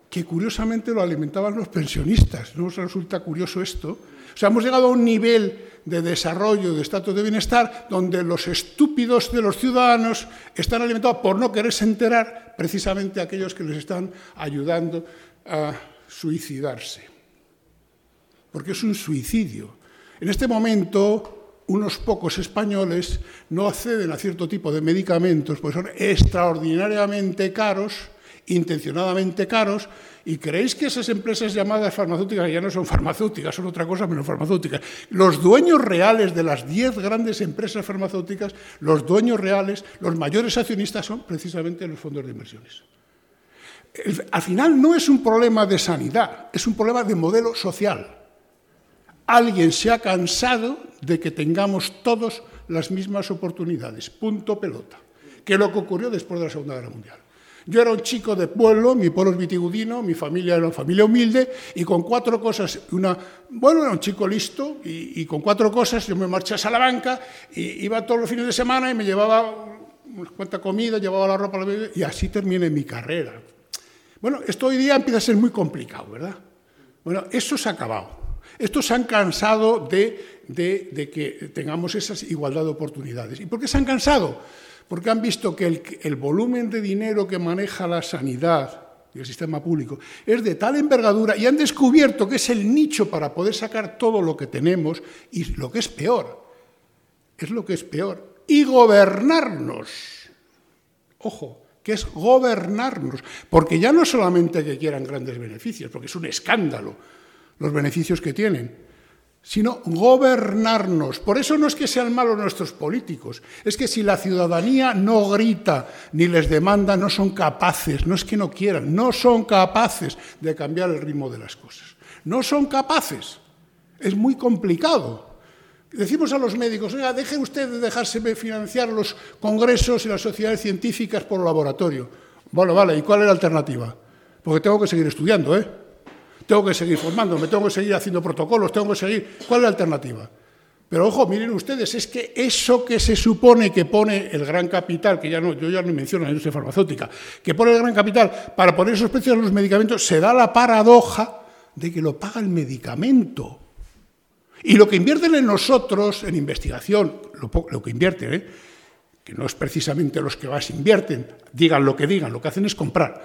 que curiosamente lo alimentaban los pensionistas. ¿No os resulta curioso esto? O sea, hemos llegado a un nivel de desarrollo, de estatus de bienestar, donde los estúpidos de los ciudadanos están alimentados por no quererse enterar precisamente aquellos que les están ayudando a suicidarse. Porque es un suicidio. En este momento, unos pocos españoles no acceden a cierto tipo de medicamentos, pues son extraordinariamente caros, intencionadamente caros, y creéis que esas empresas llamadas farmacéuticas ya no son farmacéuticas, son otra cosa menos farmacéuticas. Los dueños reales de las diez grandes empresas farmacéuticas, los dueños reales, los mayores accionistas son precisamente los fondos de inversiones. Al final no es un problema de sanidad, es un problema de modelo social. Alguien se ha cansado de que tengamos todos las mismas oportunidades, punto pelota, que es lo que ocurrió después de la Segunda Guerra Mundial. Yo era un chico de pueblo, mi pueblo es vitigudino, mi familia era una familia humilde, y con cuatro cosas, una, bueno, era un chico listo, y, con cuatro cosas yo me marché a Salamanca, y iba todos los fines de semana y me llevaba unas cuantas comida, llevaba la ropa, y así terminé mi carrera. Bueno, esto hoy día empieza a ser muy complicado, ¿verdad? Bueno, eso se ha acabado. Estos se han cansado de, de que tengamos esa igualdad de oportunidades. ¿Y por qué se han cansado? porque han visto que el, volumen de dinero que maneja la sanidad y el sistema público es de tal envergadura y han descubierto que es el nicho para poder sacar todo lo que tenemos y lo que es peor, es lo que es peor, y gobernarnos. Ojo, que es gobernarnos, porque ya no solamente que quieran grandes beneficios, porque es un escándalo los beneficios que tienen, sino gobernarnos. Por eso no es que sean malos nuestros políticos, es que si la ciudadanía no grita ni les demanda, no son capaces, no es que no quieran, no son capaces de cambiar el ritmo de las cosas. No son capaces. Es muy complicado. Decimos a los médicos, oiga, deje usted de dejarse financiar los congresos y las sociedades científicas por laboratorio. Bueno, vale, ¿y cuál es la alternativa? Porque tengo que seguir estudiando, ¿eh? tengo que seguir formándome, tengo que seguir haciendo protocolos, tengo que seguir. ¿Cuál es la alternativa? Pero ojo, miren ustedes, es que eso que se supone que pone el gran capital, que ya no, yo ya no menciono la industria farmacéutica, que pone el gran capital para poner esos precios a los medicamentos, se da la paradoja de que lo paga el medicamento. Y lo que invierten en nosotros, en investigación, lo, que invierten, ¿eh? que no es precisamente los que más invierten, digan lo que digan, lo que hacen es comprar.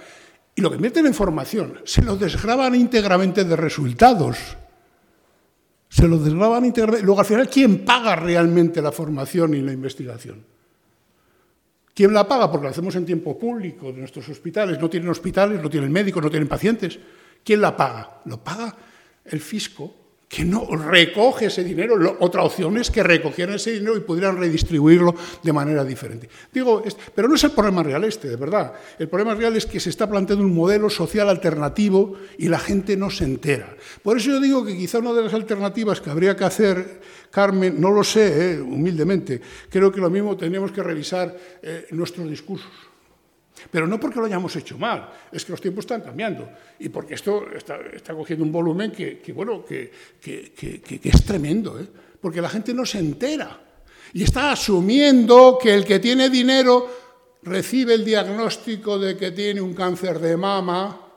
Y lo que invierten en formación se lo desgraban íntegramente de resultados. Se lo desgraban íntegramente. Luego, al final, ¿quién paga realmente la formación y la investigación? ¿Quién la paga? Porque la hacemos en tiempo público de nuestros hospitales. No tienen hospitales, no tienen médicos, no tienen pacientes. ¿Quién la paga? Lo paga el fisco que no recoge ese dinero. Otra opción es que recogieran ese dinero y pudieran redistribuirlo de manera diferente. Digo, pero no es el problema real este, de verdad. El problema real es que se está planteando un modelo social alternativo y la gente no se entera. Por eso yo digo que quizá una de las alternativas que habría que hacer, Carmen, no lo sé, eh, humildemente, creo que lo mismo tenemos que revisar eh, nuestros discursos. Pero no porque lo hayamos hecho mal, es que los tiempos están cambiando y porque esto está, cogiendo un volumen que, bueno, que, es tremendo, ¿eh? porque la gente no se entera y está asumiendo que el que tiene dinero recibe el diagnóstico de que tiene un cáncer de mama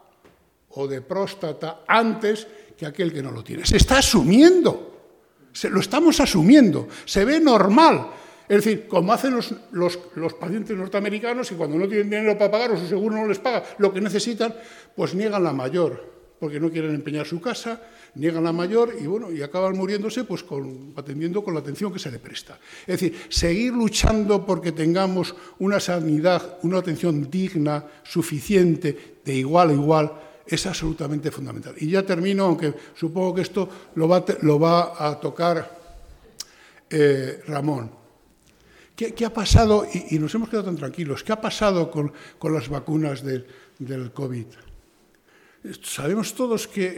o de próstata antes que aquel que no lo tiene. Se está asumiendo, se, lo estamos asumiendo, se ve normal. Es decir, como hacen los, pacientes norteamericanos y cuando no tienen dinero para pagar o su seguro no les paga lo que necesitan, pues niegan la mayor, porque no quieren empeñar su casa, niegan la mayor y bueno, y acaban muriéndose pues atendiendo con la atención que se le presta. Es decir, seguir luchando porque tengamos una sanidad, una atención digna, suficiente, de igual a igual, es absolutamente fundamental. Y ya termino, aunque supongo que esto lo va, a tocar eh, Ramón. ¿Qué, ha pasado? Y, nos hemos quedado tan tranquilos. ¿Qué ha pasado con, las vacunas del, COVID? Sabemos todos que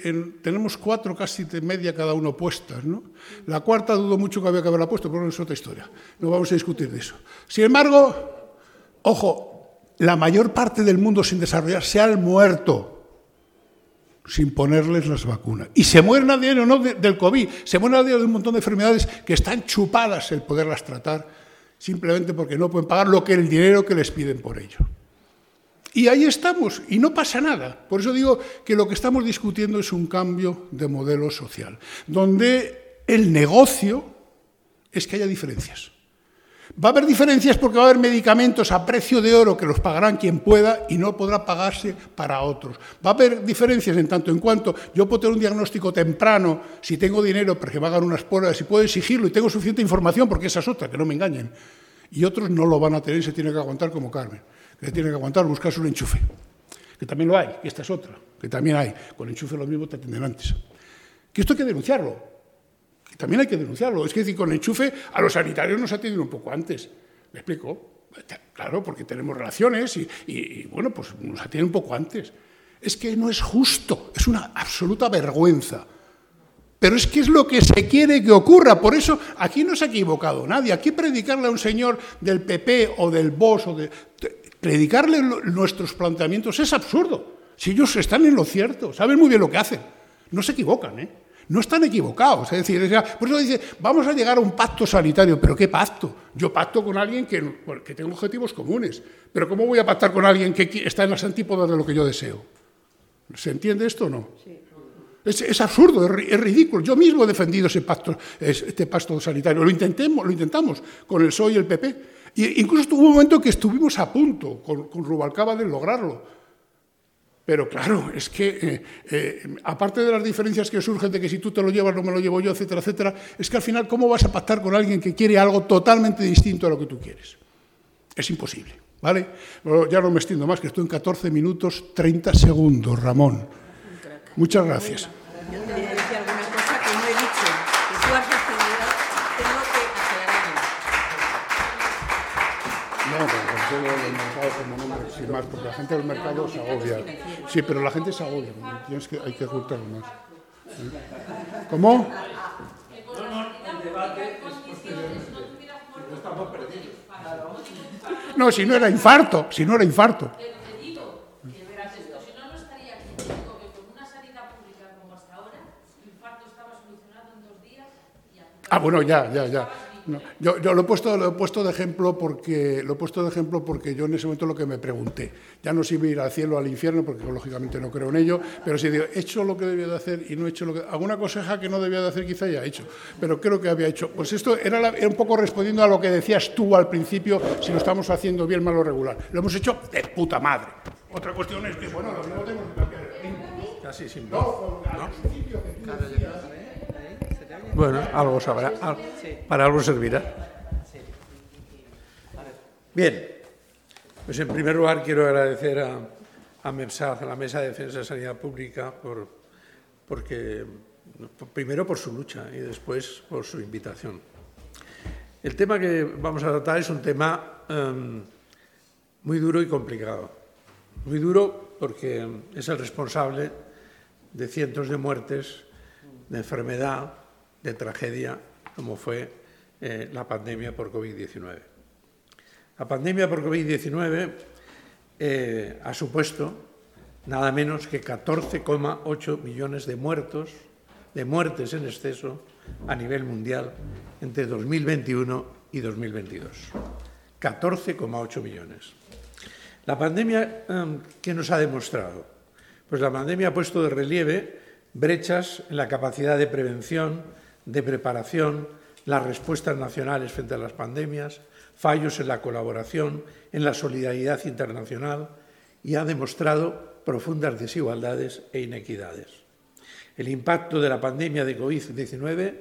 tenemos cuatro casi de media cada uno puestas, ¿no? La cuarta dudo mucho que había que haberla puesto, pero no es otra historia. No vamos a discutir de eso. Sin embargo, ojo, la mayor parte del mundo sin desarrollar se ha muerto sin ponerles las vacunas. Y se mueren a diario no del COVID, se mueren a diario de un montón de enfermedades que están chupadas el poderlas tratar simplemente porque no pueden pagar lo que el dinero que les piden por ello. Y ahí estamos, y no pasa nada. Por eso digo que lo que estamos discutiendo es un cambio de modelo social, donde el negocio es que haya diferencias. Va a haber diferencias porque va a haber medicamentos a precio de oro que los pagarán quien pueda y no podrá pagarse para otros. Va a haber diferencias en tanto en cuanto yo puedo tener un diagnóstico temprano si tengo dinero para que me hagan unas pruebas y puedo exigirlo y tengo suficiente información porque esa es otra, que no me engañen. Y otros no lo van a tener y se tiene que aguantar como Carmen, que tiene que aguantar buscarse un enchufe, que también lo hay, que esta es otra, que también hay. Con enchufe lo mismo te atienden antes. Que esto hay que denunciarlo. También hay que denunciarlo. Es que con el enchufe a los sanitarios nos atienden un poco antes. ¿Me explico? Claro, porque tenemos relaciones y, bueno, pues nos atienden un poco antes. Es que no es justo, es una absoluta vergüenza. Pero es que es lo que se quiere que ocurra. Por eso aquí no se ha equivocado nadie. Aquí predicarle a un señor del PP o del BOS o de, predicarle nuestros planteamientos es absurdo. Si ellos están en lo cierto, saben muy bien lo que hacen. No se equivocan, ¿eh? No están equivocados. Es decir, por eso dice, vamos a llegar a un pacto sanitario. ¿Pero qué pacto? Yo pacto con alguien que, que tengo objetivos comunes. Pero ¿cómo voy a pactar con alguien que está en las antípodas de lo que yo deseo? ¿Se entiende esto o no? Es, absurdo, es, ridículo. Yo mismo he defendido ese pacto, este pacto sanitario. Lo, intentemos, lo intentamos con el PSOE y el PP. Y incluso tuvo un momento que estuvimos a punto con, con Rubalcaba de lograrlo. Pero claro, es que eh, eh, aparte de las diferencias que surgen de que si tú te lo llevas, no me lo llevo yo, etcétera, etcétera, es que al final, ¿cómo vas a pactar con alguien que quiere algo totalmente distinto a lo que tú quieres? Es imposible, ¿vale? ya no me extiendo más, que estoy en 14 minutos 30 segundos, Ramón. Muchas gracias. Sin más, porque la gente del mercado se agobia. Sí, pero la gente se agobia, tienes que, hay que ocultarlo más. ¿Cómo? No, si no era infarto, si no era infarto. Ah, bueno, ya, ya, ya. Yo, lo, he puesto, lo he puesto de ejemplo porque lo he puesto de ejemplo porque yo en ese momento lo que me pregunté, ya no si ir al cielo o al infierno, porque lógicamente no creo en ello, pero si digo, he hecho lo que debía de hacer y no he hecho lo que alguna cosa que no debía de hacer quizá ya he hecho, pero creo que había hecho. Pues esto era, un poco respondiendo a lo que decías tú al principio, si lo estamos haciendo bien, mal o regular. Lo hemos hecho de puta madre. Otra cuestión es que bueno, lo tenemos que cambiar. Casi sin no, bueno, algo sabrá, para algo servirá. Bien, pues en primer lugar quiero agradecer a, a MEPSAD, a la Mesa de Defensa de Sanidad Pública, por, porque, primero por su lucha y después por su invitación. El tema que vamos a tratar es un tema em, muy duro y complicado. Muy duro porque es el responsable de cientos de muertes, de enfermedad, de tragedia como fue eh, la pandemia por COVID-19. La pandemia por COVID-19 eh, ha supuesto nada menos que 14,8 millones de muertos, de muertes en exceso a nivel mundial entre 2021 y 2022. 14,8 millones. La pandemia, eh, ¿qué nos ha demostrado? Pues la pandemia ha puesto de relieve brechas en la capacidad de prevención, de preparación, las respuestas nacionales frente a las pandemias, fallos en la colaboración, en la solidaridad internacional y ha demostrado profundas desigualdades e inequidades. El impacto de la pandemia de COVID-19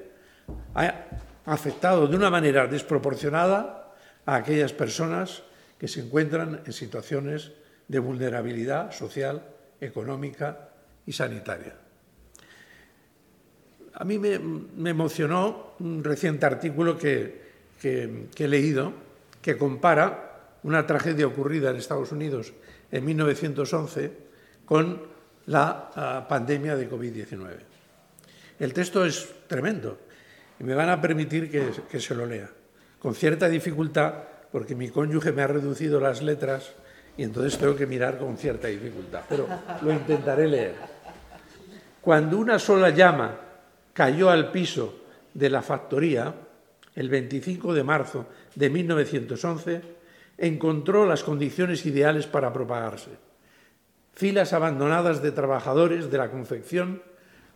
ha afectado de una manera desproporcionada a aquellas personas que se encuentran en situaciones de vulnerabilidad social, económica y sanitaria. A mí me, emocionó un reciente artículo que, he leído que compara una tragedia ocurrida en Estados Unidos en 1911 con la ah, pandemia de COVID-19. El texto es tremendo y me van a permitir que, que, se lo lea, con cierta dificultad, porque mi cónyuge me ha reducido las letras y entonces tengo que mirar con cierta dificultad, pero lo intentaré leer. Cuando una sola llama cayó al piso de la factoría el 25 de marzo de 1911, encontró las condiciones ideales para propagarse. Filas abandonadas de trabajadores de la confección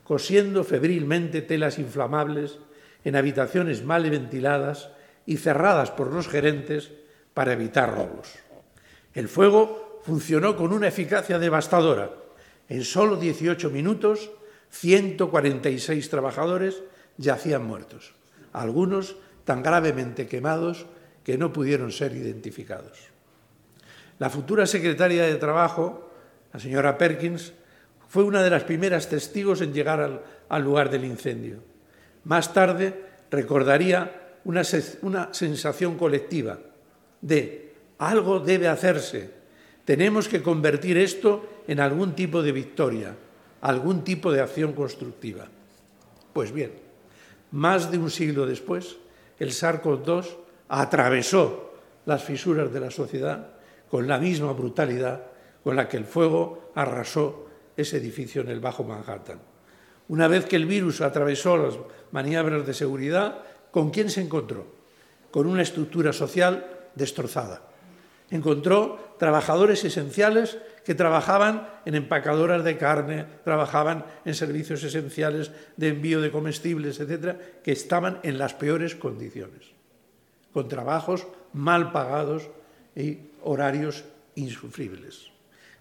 cosiendo febrilmente telas inflamables en habitaciones mal ventiladas y cerradas por los gerentes para evitar robos. El fuego funcionó con una eficacia devastadora. En solo 18 minutos, 146 trabajadores yacían muertos, algunos tan gravemente quemados que no pudieron ser identificados. La futura secretaria de Trabajo, la señora Perkins, fue una de las primeras testigos en llegar al, lugar del incendio. Más tarde recordaría una, una sensación colectiva de algo debe hacerse, tenemos que convertir esto en algún tipo de victoria, algún tipo de acción constructiva. Pues bien, más de un siglo después, el SARS-CoV-2 atravesó las fisuras de la sociedad con la misma brutalidad con la que el fuego arrasó ese edificio en el Bajo Manhattan. Una vez que el virus atravesó las maniobras de seguridad, ¿con quién se encontró? Con una estructura social destrozada. Encontró trabajadores esenciales que trabajaban en empacadoras de carne, trabajaban en servicios esenciales de envío de comestibles, etcétera, que estaban en las peores condiciones, con trabajos mal pagados y horarios insufribles.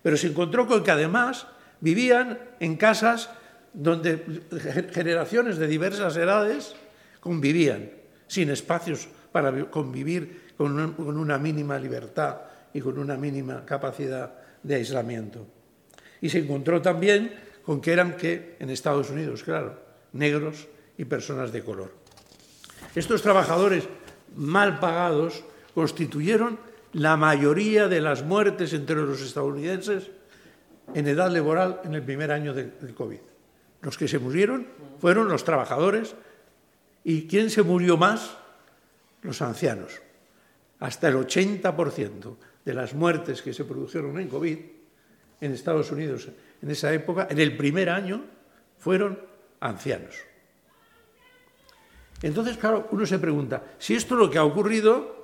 Pero se encontró con que además vivían en casas donde generaciones de diversas edades convivían, sin espacios para convivir con una mínima libertad y con una mínima capacidad de aislamiento. Y se encontró también con que eran que en Estados Unidos, claro, negros y personas de color. Estos trabajadores mal pagados constituyeron la mayoría de las muertes entre los estadounidenses en edad laboral en el primer año del COVID. Los que se murieron fueron los trabajadores y ¿quién se murió más? Los ancianos. Hasta el 80% de las muertes que se produjeron en COVID en Estados Unidos en esa época, en el primer año, fueron ancianos. Entonces, claro, uno se pregunta, si esto es lo que ha ocurrido,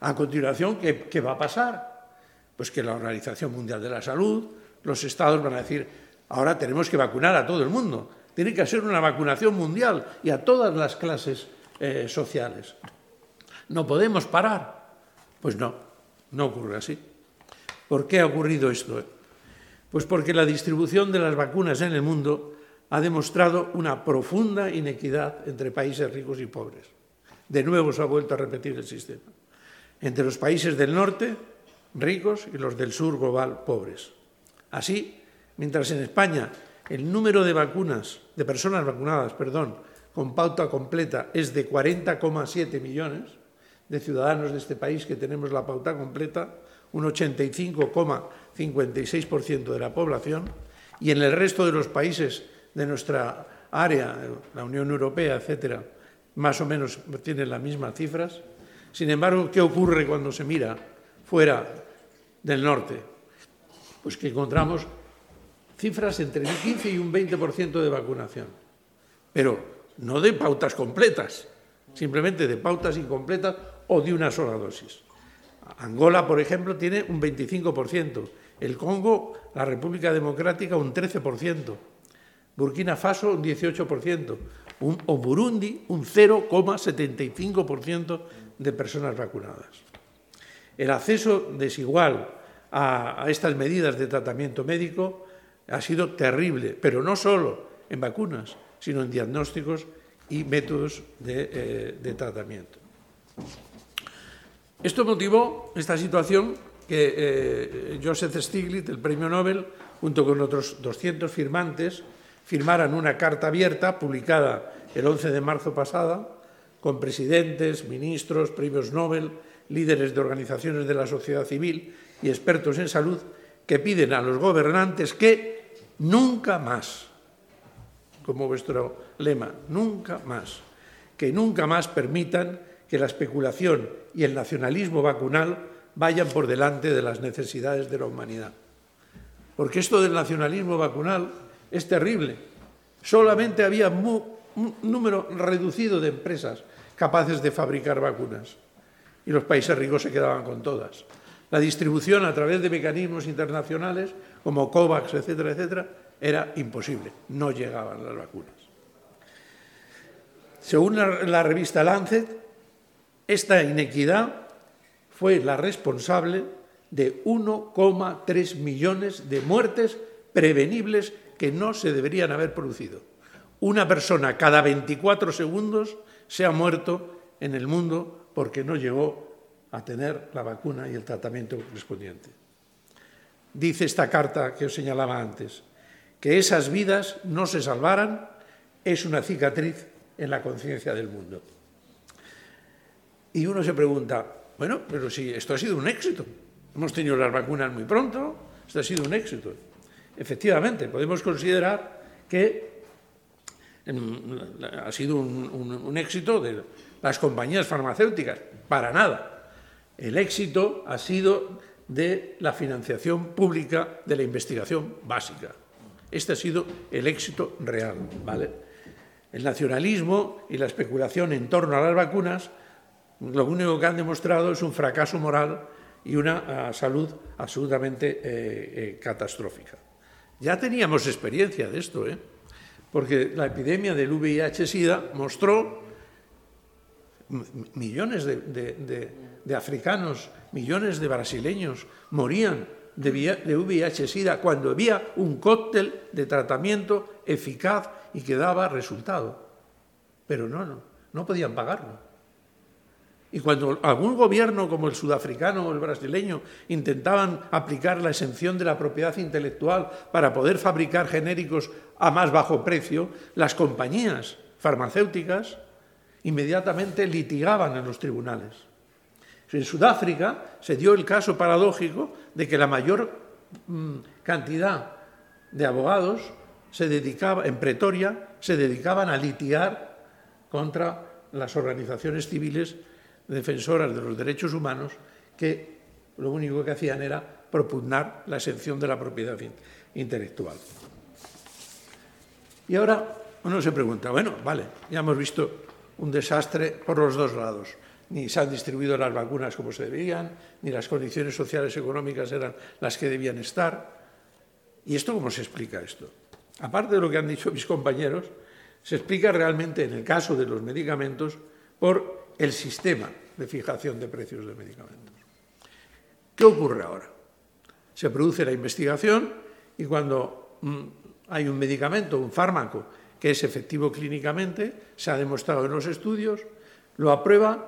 a continuación, ¿qué, va a pasar? Pues que la Organización Mundial de la Salud, los estados van a decir, ahora tenemos que vacunar a todo el mundo, tiene que ser una vacunación mundial y a todas las clases eh, sociales. No podemos parar. Pues no, no ocurre así. ¿Por qué ha ocurrido esto? Pues porque la distribución de las vacunas en el mundo ha demostrado una profunda inequidad entre países ricos y pobres. De nuevo se ha vuelto a repetir el sistema. Entre los países del norte, ricos, y los del sur global, pobres. Así, mientras en España el número de vacunas, de personas vacunadas, perdón, con pauta completa es de 40,7 millones, de ciudadanos de este país que tenemos la pauta completa, un 85,56% de la población, y en el resto de los países de nuestra área, la Unión Europea, etcétera, más o menos tienen las mismas cifras. Sin embargo, ¿qué ocurre cuando se mira fuera del norte? Pues que encontramos cifras entre un 15 y un 20% de vacunación, pero no de pautas completas, simplemente de pautas incompletas o de una sola dosis. Angola, por ejemplo, tiene un 25%, el Congo, la República Democrática, un 13%, Burkina Faso, un 18%, o Burundi, un 0,75% de personas vacunadas. El acceso desigual a, estas medidas de tratamiento médico ha sido terrible, pero no solo en vacunas, sino en diagnósticos y métodos de, eh, de tratamiento. Esto motivó esta situación que eh, Joseph Stiglitz, el premio Nobel, junto con otros 200 firmantes, firmaran una carta abierta publicada el 11 de marzo pasada con presidentes, ministros, premios Nobel, líderes de organizaciones de la sociedad civil y expertos en salud que piden a los gobernantes que nunca más, como vuestro lema, nunca más, que nunca más permitan que la especulación y el nacionalismo vacunal vayan por delante de las necesidades de la humanidad. Porque esto del nacionalismo vacunal es terrible. Solamente había un número reducido de empresas capaces de fabricar vacunas y los países ricos se quedaban con todas. La distribución a través de mecanismos internacionales como COVAX, etcétera, etcétera, era imposible. No llegaban las vacunas. según la, la revista Lancet, esta inequidad fue la responsable de 1,3 millones de muertes prevenibles que no se deberían haber producido. Una persona cada 24 segundos se ha muerto en el mundo porque no llegó a tener la vacuna y el tratamiento correspondiente. Dice esta carta que os señalaba antes, que esas vidas no se salvaran es una cicatriz en la conciencia del mundo. Y uno se pregunta, bueno, pero si esto ha sido un éxito, hemos tenido las vacunas muy pronto, esto ha sido un éxito. Efectivamente, podemos considerar que ha sido un, éxito de las compañías farmacéuticas, para nada. El éxito ha sido de la financiación pública de la investigación básica. Este ha sido el éxito real, ¿vale? El nacionalismo y la especulación en torno a las vacunas lo único que han demostrado es un fracaso moral y una ah, salud absolutamente eh, eh, catastrófica. Ya teníamos experiencia de esto, ¿eh? porque la epidemia del VIH-Sida mostró millones de, africanos, millones de brasileños morían de, de VIH-Sida cuando había un cóctel de tratamiento eficaz y que daba resultado. Pero no, no, no podían pagarlo. Y cuando algún gobierno como el sudafricano o el brasileño intentaban aplicar la exención de la propiedad intelectual para poder fabricar genéricos a más bajo precio, las compañías farmacéuticas inmediatamente litigaban en los tribunales. En Sudáfrica se dio el caso paradójico de que la mayor mm, cantidad de abogados se dedicaba, en Pretoria se dedicaban a litigar contra las organizaciones civiles defensoras de los derechos humanos que lo único que hacían era propugnar la exención de la propiedad intelectual. Y ahora uno se pregunta, bueno, vale, ya hemos visto un desastre por los dos lados. Ni se han distribuido las vacunas como se debían, ni las condiciones sociales y económicas eran las que debían estar. ¿Y esto cómo se explica esto? Aparte de lo que han dicho mis compañeros, se explica realmente en el caso de los medicamentos por el sistema de fijación de precios de medicamentos. ¿Qué ocurre ahora? Se produce la investigación y cuando mm, hay un medicamento, un fármaco, que es efectivo clínicamente, se ha demostrado en los estudios, lo aprueban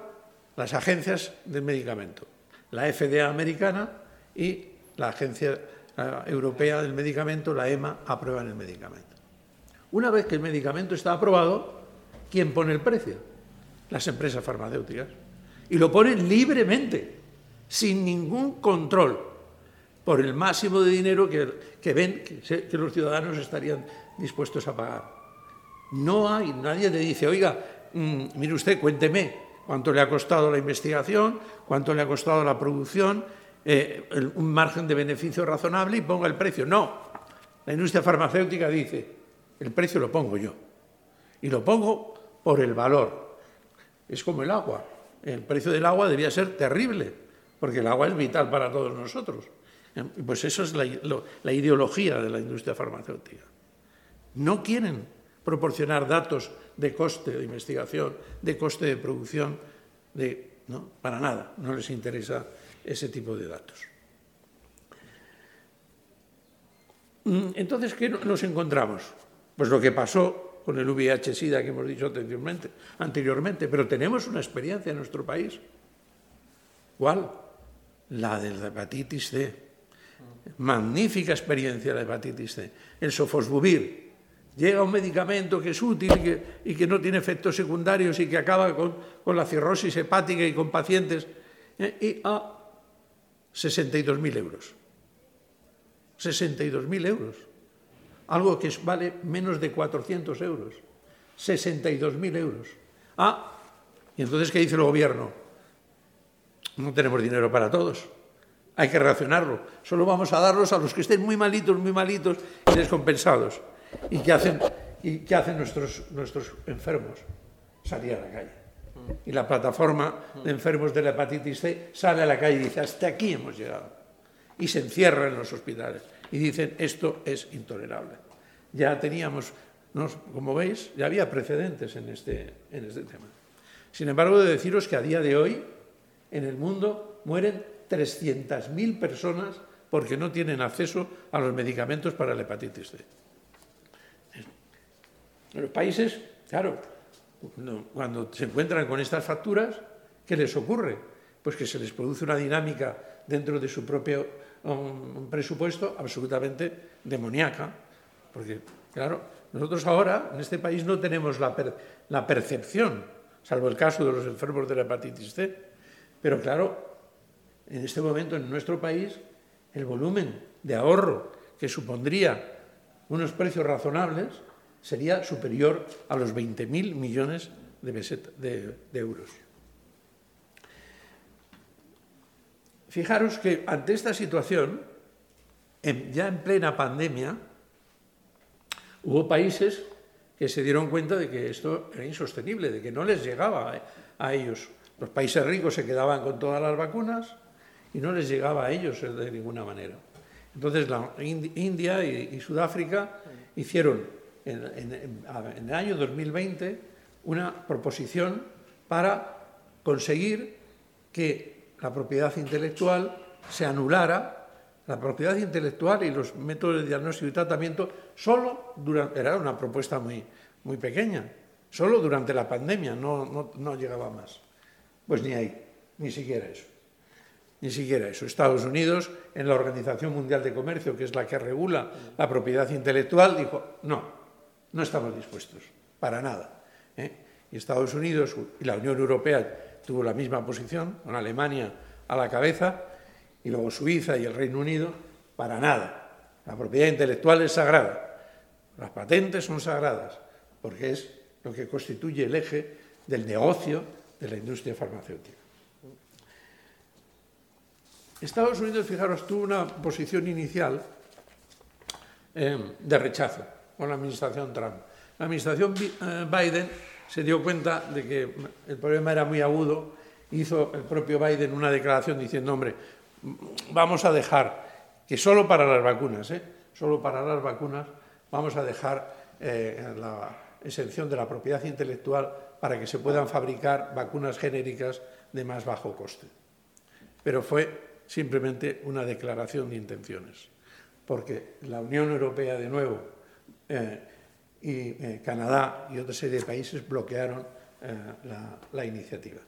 las agencias del medicamento, la FDA americana y la Agencia Europea del Medicamento, la EMA, aprueban el medicamento. Una vez que el medicamento está aprobado, ¿quién pone el precio? las empresas farmacéuticas. Y lo ponen libremente, sin ningún control, por el máximo de dinero que, ven que, los ciudadanos estarían dispuestos a pagar. No hay, nadie le dice, oiga, mm, mire usted, cuénteme cuánto le ha costado la investigación, cuánto le ha costado la producción, eh, un margen de beneficio razonable y ponga el precio. No, la industria farmacéutica dice, el precio lo pongo yo. Y lo pongo por el valor, es como el agua. El precio del agua debía ser terrible, porque el agua es vital para todos nosotros. Pues eso es la, ideología de la industria farmacéutica. No quieren proporcionar datos de coste de investigación, de coste de producción, de, ¿no? para nada, no les interesa ese tipo de datos. Mm, entonces, ¿qué nos encontramos? Pues lo que pasó con el VIH-Sida que hemos dicho anteriormente, anteriormente, pero tenemos una experiencia en nuestro país. ¿Cuál? La de la hepatitis C. Magnífica experiencia la hepatitis C. El sofosbuvir. Llega un medicamento que es útil y que, no tiene efectos secundarios y que acaba con, la cirrosis hepática y con pacientes. Eh, y a 62.000 euros. 62.000 euros algo que vale menos de 400 euros, 62.000 euros. Ah, y entonces, ¿qué dice el gobierno? No tenemos dinero para todos, hay que racionarlo, solo vamos a darlos a los que estén muy malitos, muy malitos y descompensados. ¿Y qué hacen, nuestros, nuestros enfermos? Salir a la calle. Y la plataforma de enfermos de la hepatitis C sale a la calle y dice, hasta aquí hemos llegado. Y se encierra en los hospitales y dicen esto es intolerable. Ya teníamos como veis, ya había precedentes en este, en este tema. Sin embargo, de deciros que a día de hoy en el mundo mueren 300.000 personas porque no tienen acceso a los medicamentos para la hepatitis C. Los países, claro, cuando se encuentran con estas facturas, ¿qué les ocurre? Pues que se les produce una dinámica dentro de su propio um, presupuesto absolutamente demoníaca, porque, claro, nosotros ahora en este país no tenemos la, percepción, salvo el caso de los enfermos de la hepatitis C, pero claro, en este momento en nuestro país el volumen de ahorro que supondría unos precios razonables sería superior a los 20.000 millones de, euros. Fijaros que ante esta situación, ya en plena pandemia, hubo países que se dieron cuenta de que esto era insostenible, de que no les llegaba a ellos. Los países ricos se quedaban con todas las vacunas y no les llegaba a ellos de ninguna manera. Entonces la India y, Sudáfrica hicieron en, el año 2020 una proposición para conseguir que la propiedad intelectual se anulara, la propiedad intelectual y los métodos de diagnóstico y tratamiento solo durante, era una propuesta muy, muy pequeña, solo durante la pandemia, no, no llegaba más. Pues ni ahí, ni siquiera eso. Ni siquiera eso. Estados Unidos, en la Organización Mundial de Comercio, que es la que regula la propiedad intelectual, dijo, no, no estamos dispuestos, para nada. ¿eh? Y Estados Unidos y la Unión Europea tuvo la misma posición, con Alemania a la cabeza, y luego Suiza y el Reino Unido, para nada. La propiedad intelectual es sagrada. Las patentes son sagradas, porque es lo que constituye el eje del negocio de la industria farmacéutica. Estados Unidos, fijaros, tuvo una posición inicial eh, de rechazo con la administración Trump. La administración eh, Biden se dio cuenta de que el problema era muy agudo, hizo el propio Biden una declaración diciendo, hombre, vamos a dejar que solo para las vacunas, ¿eh? solo para las vacunas, vamos a dejar la exención de la propiedad intelectual para que se puedan fabricar vacunas genéricas de más bajo coste. Pero fue simplemente una declaración de intenciones, porque la Unión Europea de nuevo eh, y eh, Canadá y otra serie de países bloquearon eh, la, iniciativa.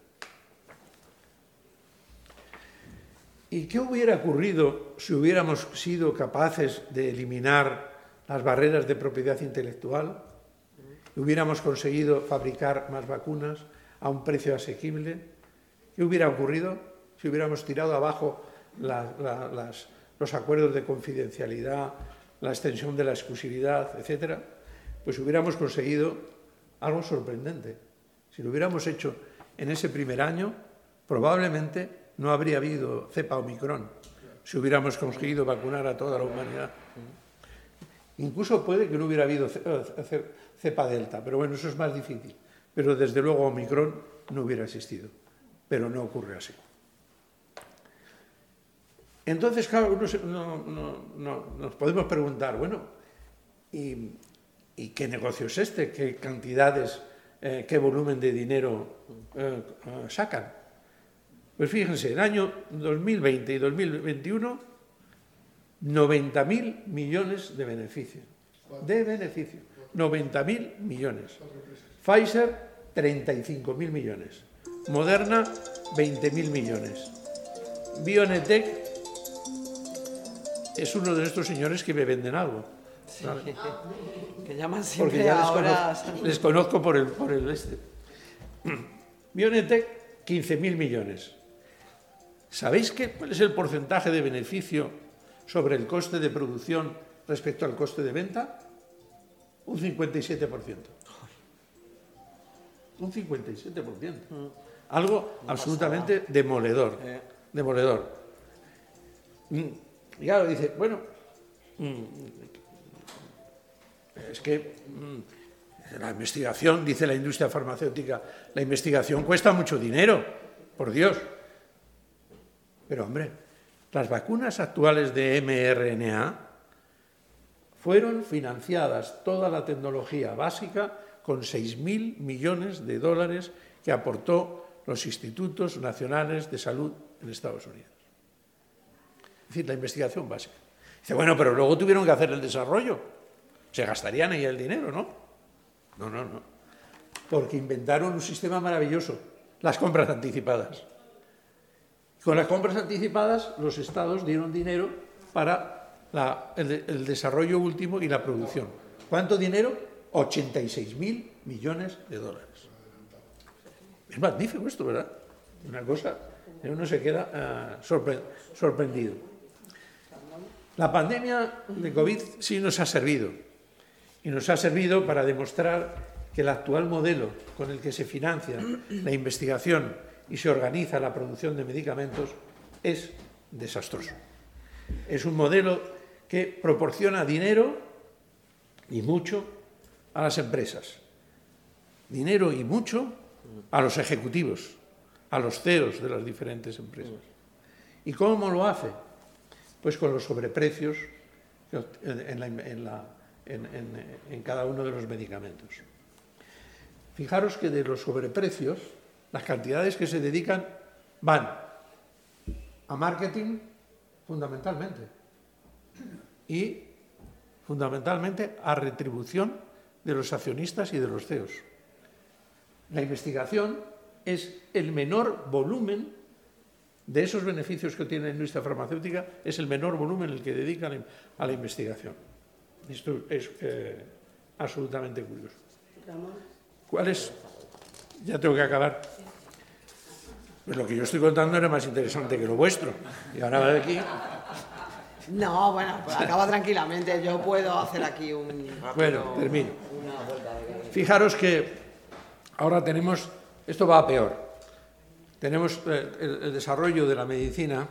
¿Y qué hubiera ocurrido si hubiéramos sido capaces de eliminar las barreras de propiedad intelectual? ¿Hubiéramos conseguido fabricar más vacunas a un precio asequible? ¿Qué hubiera ocurrido si hubiéramos tirado abajo los acuerdos de confidencialidad, la extensión de la exclusividad, etcétera, pues hubiéramos conseguido algo sorprendente. Si lo hubiéramos hecho en ese primer año, probablemente no habría habido cepa Omicron, si hubiéramos conseguido vacunar a toda la humanidad. Incluso puede que no hubiera habido cepa delta, pero bueno, eso es más difícil. Pero desde luego Omicron no hubiera existido, pero no ocurre así. Entonces, claro, nos podemos preguntar, bueno, ¿y, qué negocio es este? ¿Qué cantidades, eh, qué volumen de dinero eh, eh, sacan? Pues fíjense, en el año 2020 y 2021, 90.000 millones de beneficio. De beneficio. 90.000 millones. Pfizer, 35.000 millones. Moderna, 20.000 millones. BioNTech, es uno de estos señores que me venden algo. [laughs] que llaman siempre Porque ya les, conozco, por el, por el este. [clears throat] Bionetech, 15.000 millones. ¿Sabéis qué, cuál es el porcentaje de beneficio sobre el coste de producción respecto al coste de venta? Un 57%. Un 57%. Mm. Algo absolutamente demoledor. Eh. Demoledor. Mm. Y claro, dice, bueno, mm, es que la investigación, dice la industria farmacéutica, la investigación cuesta mucho dinero, por Dios. Pero hombre, las vacunas actuales de mRNA fueron financiadas toda la tecnología básica con 6.000 millones de dólares que aportó los institutos nacionales de salud en Estados Unidos. Es decir, la investigación básica. Dice, bueno, pero luego tuvieron que hacer el desarrollo. Se gastarían ahí el dinero, ¿no? No, no, no. Porque inventaron un sistema maravilloso, las compras anticipadas. Con las compras anticipadas, los estados dieron dinero para el, el desarrollo último y la producción. ¿Cuánto dinero? 86.000 millones de dólares. Es magnífico esto, ¿verdad? Una cosa, uno se queda uh, sorprendido. La pandemia de COVID sí nos ha servido. Y nos ha servido para demostrar que el actual modelo con el que se financia la investigación y se organiza la producción de medicamentos es desastroso. Es un modelo que proporciona dinero y mucho a las empresas, dinero y mucho a los ejecutivos, a los CEOs de las diferentes empresas. ¿Y cómo lo hace? Pues con los sobreprecios en, cada uno de los medicamentos. Fijaros que de los sobreprecios, las cantidades que se dedican van a marketing fundamentalmente y fundamentalmente a retribución de los accionistas y de los CEOs. La investigación es el menor volumen de esos beneficios que tiene la industria farmacéutica, es el menor volumen el que dedican a la investigación. Esto es eh, absolutamente curioso. ¿Cuál es? Ya tengo que acabar. Pues lo que yo estoy contando era más interesante que lo vuestro. Y ahora de aquí. No, bueno, pues acaba tranquilamente. Yo puedo hacer aquí un. bueno, termino. Fijaros que ahora tenemos. Esto va a peor. Tenemos eh, el desarrollo de la medicina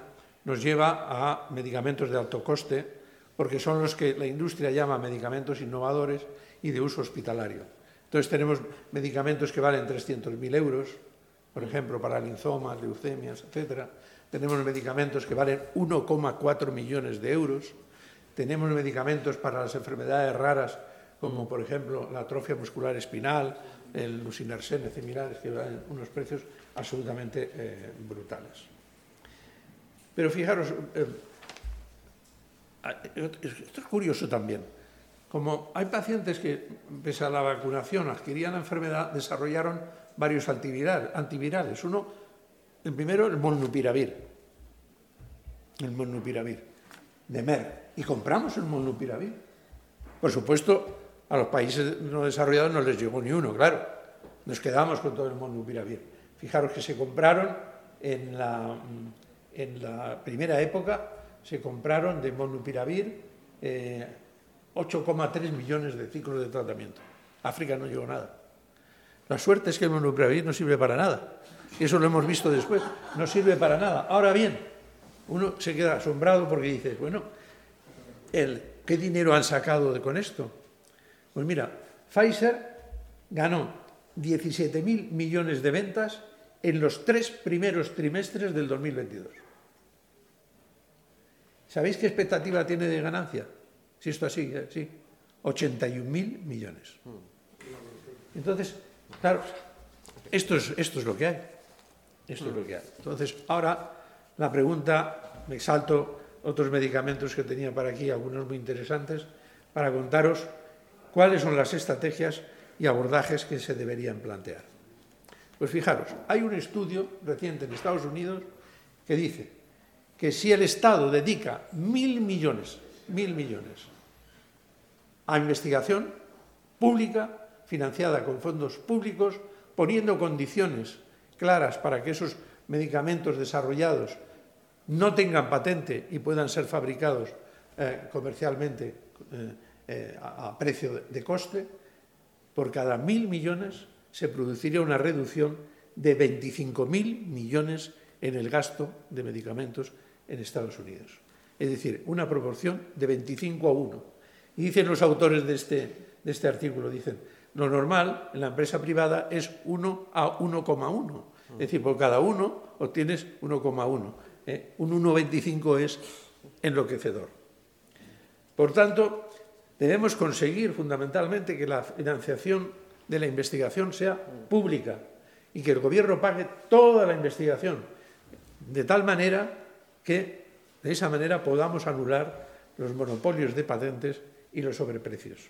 nos lleva a medicamentos de alto coste, porque son los que la industria llama medicamentos innovadores y de uso hospitalario. Entonces tenemos medicamentos que valen 300.000 euros, por ejemplo, para linfomas, leucemias, etc. Tenemos medicamentos que valen 1,4 millones de euros. Tenemos medicamentos para las enfermedades raras, como por ejemplo la atrofia muscular espinal, el lusinersen, similares, que valen unos precios absolutamente eh, brutales. Pero fijaros, eh, esto es curioso también. Como hay pacientes que, pese a la vacunación, adquirían la enfermedad, desarrollaron varios antivirales. Uno, el primero, el molnupiravir. El molnupiravir, de Merck. Y compramos el molnupiravir. Por supuesto, a los países no desarrollados no les llegó ni uno, claro. Nos quedamos con todo el molnupiravir. Fijaros que se compraron en la, en la primera época, se compraron de molnupiravir eh, 8,3 millones de ciclos de tratamiento. África no llegó nada. La suerte es que el monopiravir no sirve para nada. Y eso lo hemos visto después. No sirve para nada. Ahora bien, uno se queda asombrado porque dice, bueno, el, ¿qué dinero han sacado de, con esto? Pues mira, Pfizer ganó 17.000 millones de ventas en los tres primeros trimestres del 2022. ¿Sabéis qué expectativa tiene de ganancia? Si esto así, ¿eh? sí. 81.000 millones. Entonces, claro, esto es, esto es lo que hay. Esto es lo que hay. Entonces, ahora la pregunta, me salto otros medicamentos que tenía para aquí, algunos muy interesantes, para contaros cuáles son las estrategias y abordajes que se deberían plantear. Pues fijaros, hay un estudio reciente en Estados Unidos que dice que si el Estado dedica mil millones, mil millones a investigación pública, financiada con fondos públicos, poniendo condiciones claras para que esos medicamentos desarrollados no tengan patente y puedan ser fabricados eh, comercialmente eh, eh, a, precio de, coste, por cada mil millones se produciría una reducción de 25.000 millones en el gasto de medicamentos en Estados Unidos. Es decir, una proporción de 25 a 1. Y dicen los autores de este, de este artículo, dicen, lo normal en la empresa privada es 1 a 1,1. Es decir, por cada uno obtienes 1,1. ¿eh? Un 1,25 es enloquecedor. Por tanto, Debemos conseguir fundamentalmente que la financiación de la investigación sea pública y que el Gobierno pague toda la investigación, de tal manera que de esa manera podamos anular los monopolios de patentes y los sobreprecios.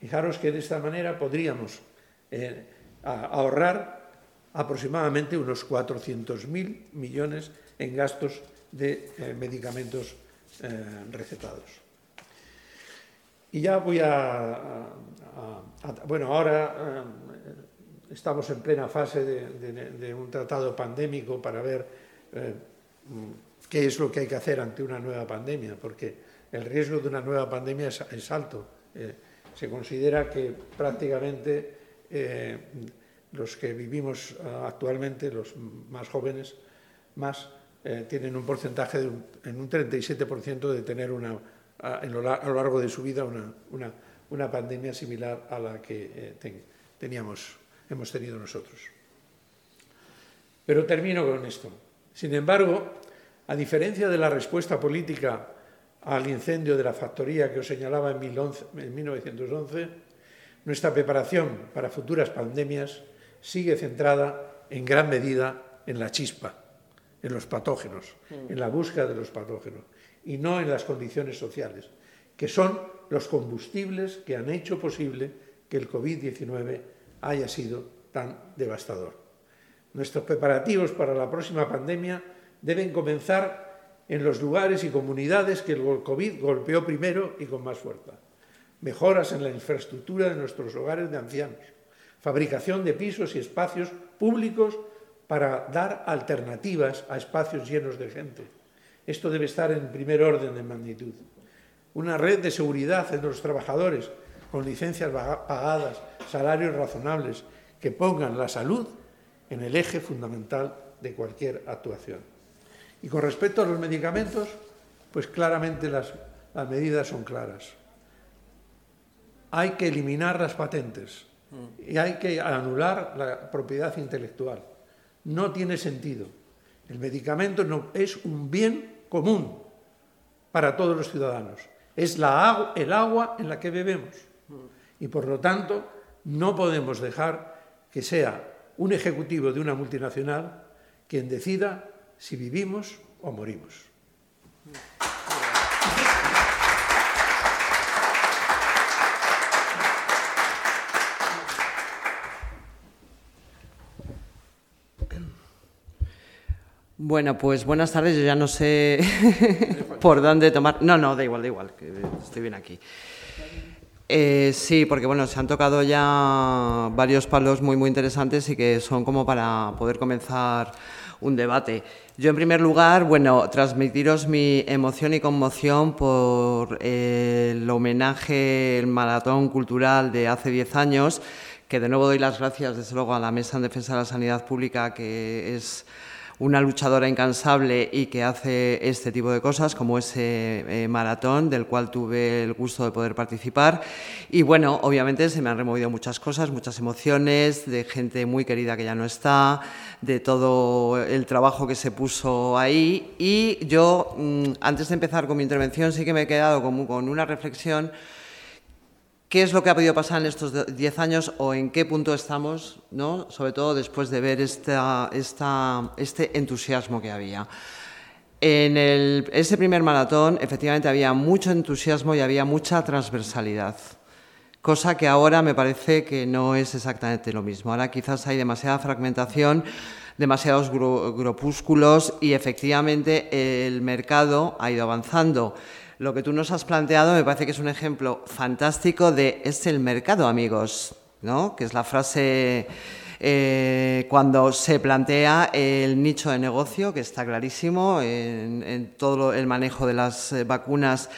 Fijaros que de esta manera podríamos eh, ahorrar aproximadamente unos 400.000 millones en gastos de eh, medicamentos eh, recetados. Y ya voy a, bueno, ahora estamos en plena fase de, un tratado pandémico para ver qué es lo que hay que hacer ante una nueva pandemia, porque el riesgo de una nueva pandemia es, alto. Se considera que prácticamente eh, los que vivimos eh, actualmente, los más jóvenes, más tienen un porcentaje de en un 37% de tener una, a, lo, largo de su vida una, una, pandemia similar a la que teníamos, hemos tenido nosotros. Pero termino con esto. Sin embargo, a diferencia de la respuesta política al incendio de la factoría que os señalaba en, 1911, nuestra preparación para futuras pandemias sigue centrada en gran medida en la chispa, en los patógenos, mm. en la búsqueda de los patógenos, y no en las condiciones sociales, que son los combustibles que han hecho posible que el COVID-19 haya sido tan devastador. Nuestros preparativos para la próxima pandemia deben comenzar en los lugares y comunidades que el COVID golpeó primero y con más fuerza. Mejoras en la infraestructura de nuestros hogares de ancianos, fabricación de pisos y espacios públicos para dar alternativas a espacios llenos de gente. Esto debe estar en primer orden de magnitud. Una red de seguridad entre los trabajadores con licencias pagadas, salarios razonables, que pongan la salud en el eje fundamental de cualquier actuación. Y con respecto a los medicamentos, pues claramente las, medidas son claras. Hay que eliminar las patentes y hay que anular la propiedad intelectual. No tiene sentido. El medicamento no, es un bien común para todos los ciudadanos. Es la, el agua en la que bebemos. Y por lo tanto, no podemos dejar que sea un ejecutivo de una multinacional quien decida si vivimos o morimos. Bueno, pues buenas tardes. Yo ya no sé [laughs] por dónde tomar. No, no, da igual, da igual, estoy bien aquí. Eh, sí, porque bueno, se han tocado ya varios palos muy, muy interesantes y que son como para poder comenzar un debate. Yo, en primer lugar, bueno, transmitiros mi emoción y conmoción por el homenaje, el maratón cultural de hace 10 años, que de nuevo doy las gracias, desde luego, a la Mesa en Defensa de la Sanidad Pública, que es una luchadora incansable y que hace este tipo de cosas, como ese eh, maratón del cual tuve el gusto de poder participar. Y bueno, obviamente se me han removido muchas cosas, muchas emociones, de gente muy querida que ya no está, de todo el trabajo que se puso ahí. Y yo, mm, antes de empezar con mi intervención, sí que me he quedado con una reflexión qué es lo que ha podido pasar en estos 10 años o en qué punto estamos, ¿no? sobre todo después de ver esta, este entusiasmo que había. En el, ese primer maratón, efectivamente, había mucho entusiasmo y había mucha transversalidad, cosa que ahora me parece que no es exactamente lo mismo. Ahora quizás hay demasiada fragmentación, demasiados grupúsculos y efectivamente el mercado ha ido avanzando. Lo que tú nos has planteado me parece que es un ejemplo fantástico de es el mercado, amigos, ¿no? Que es la frase eh, cuando se plantea el nicho de negocio, que está clarísimo en, todo el manejo de las eh, vacunas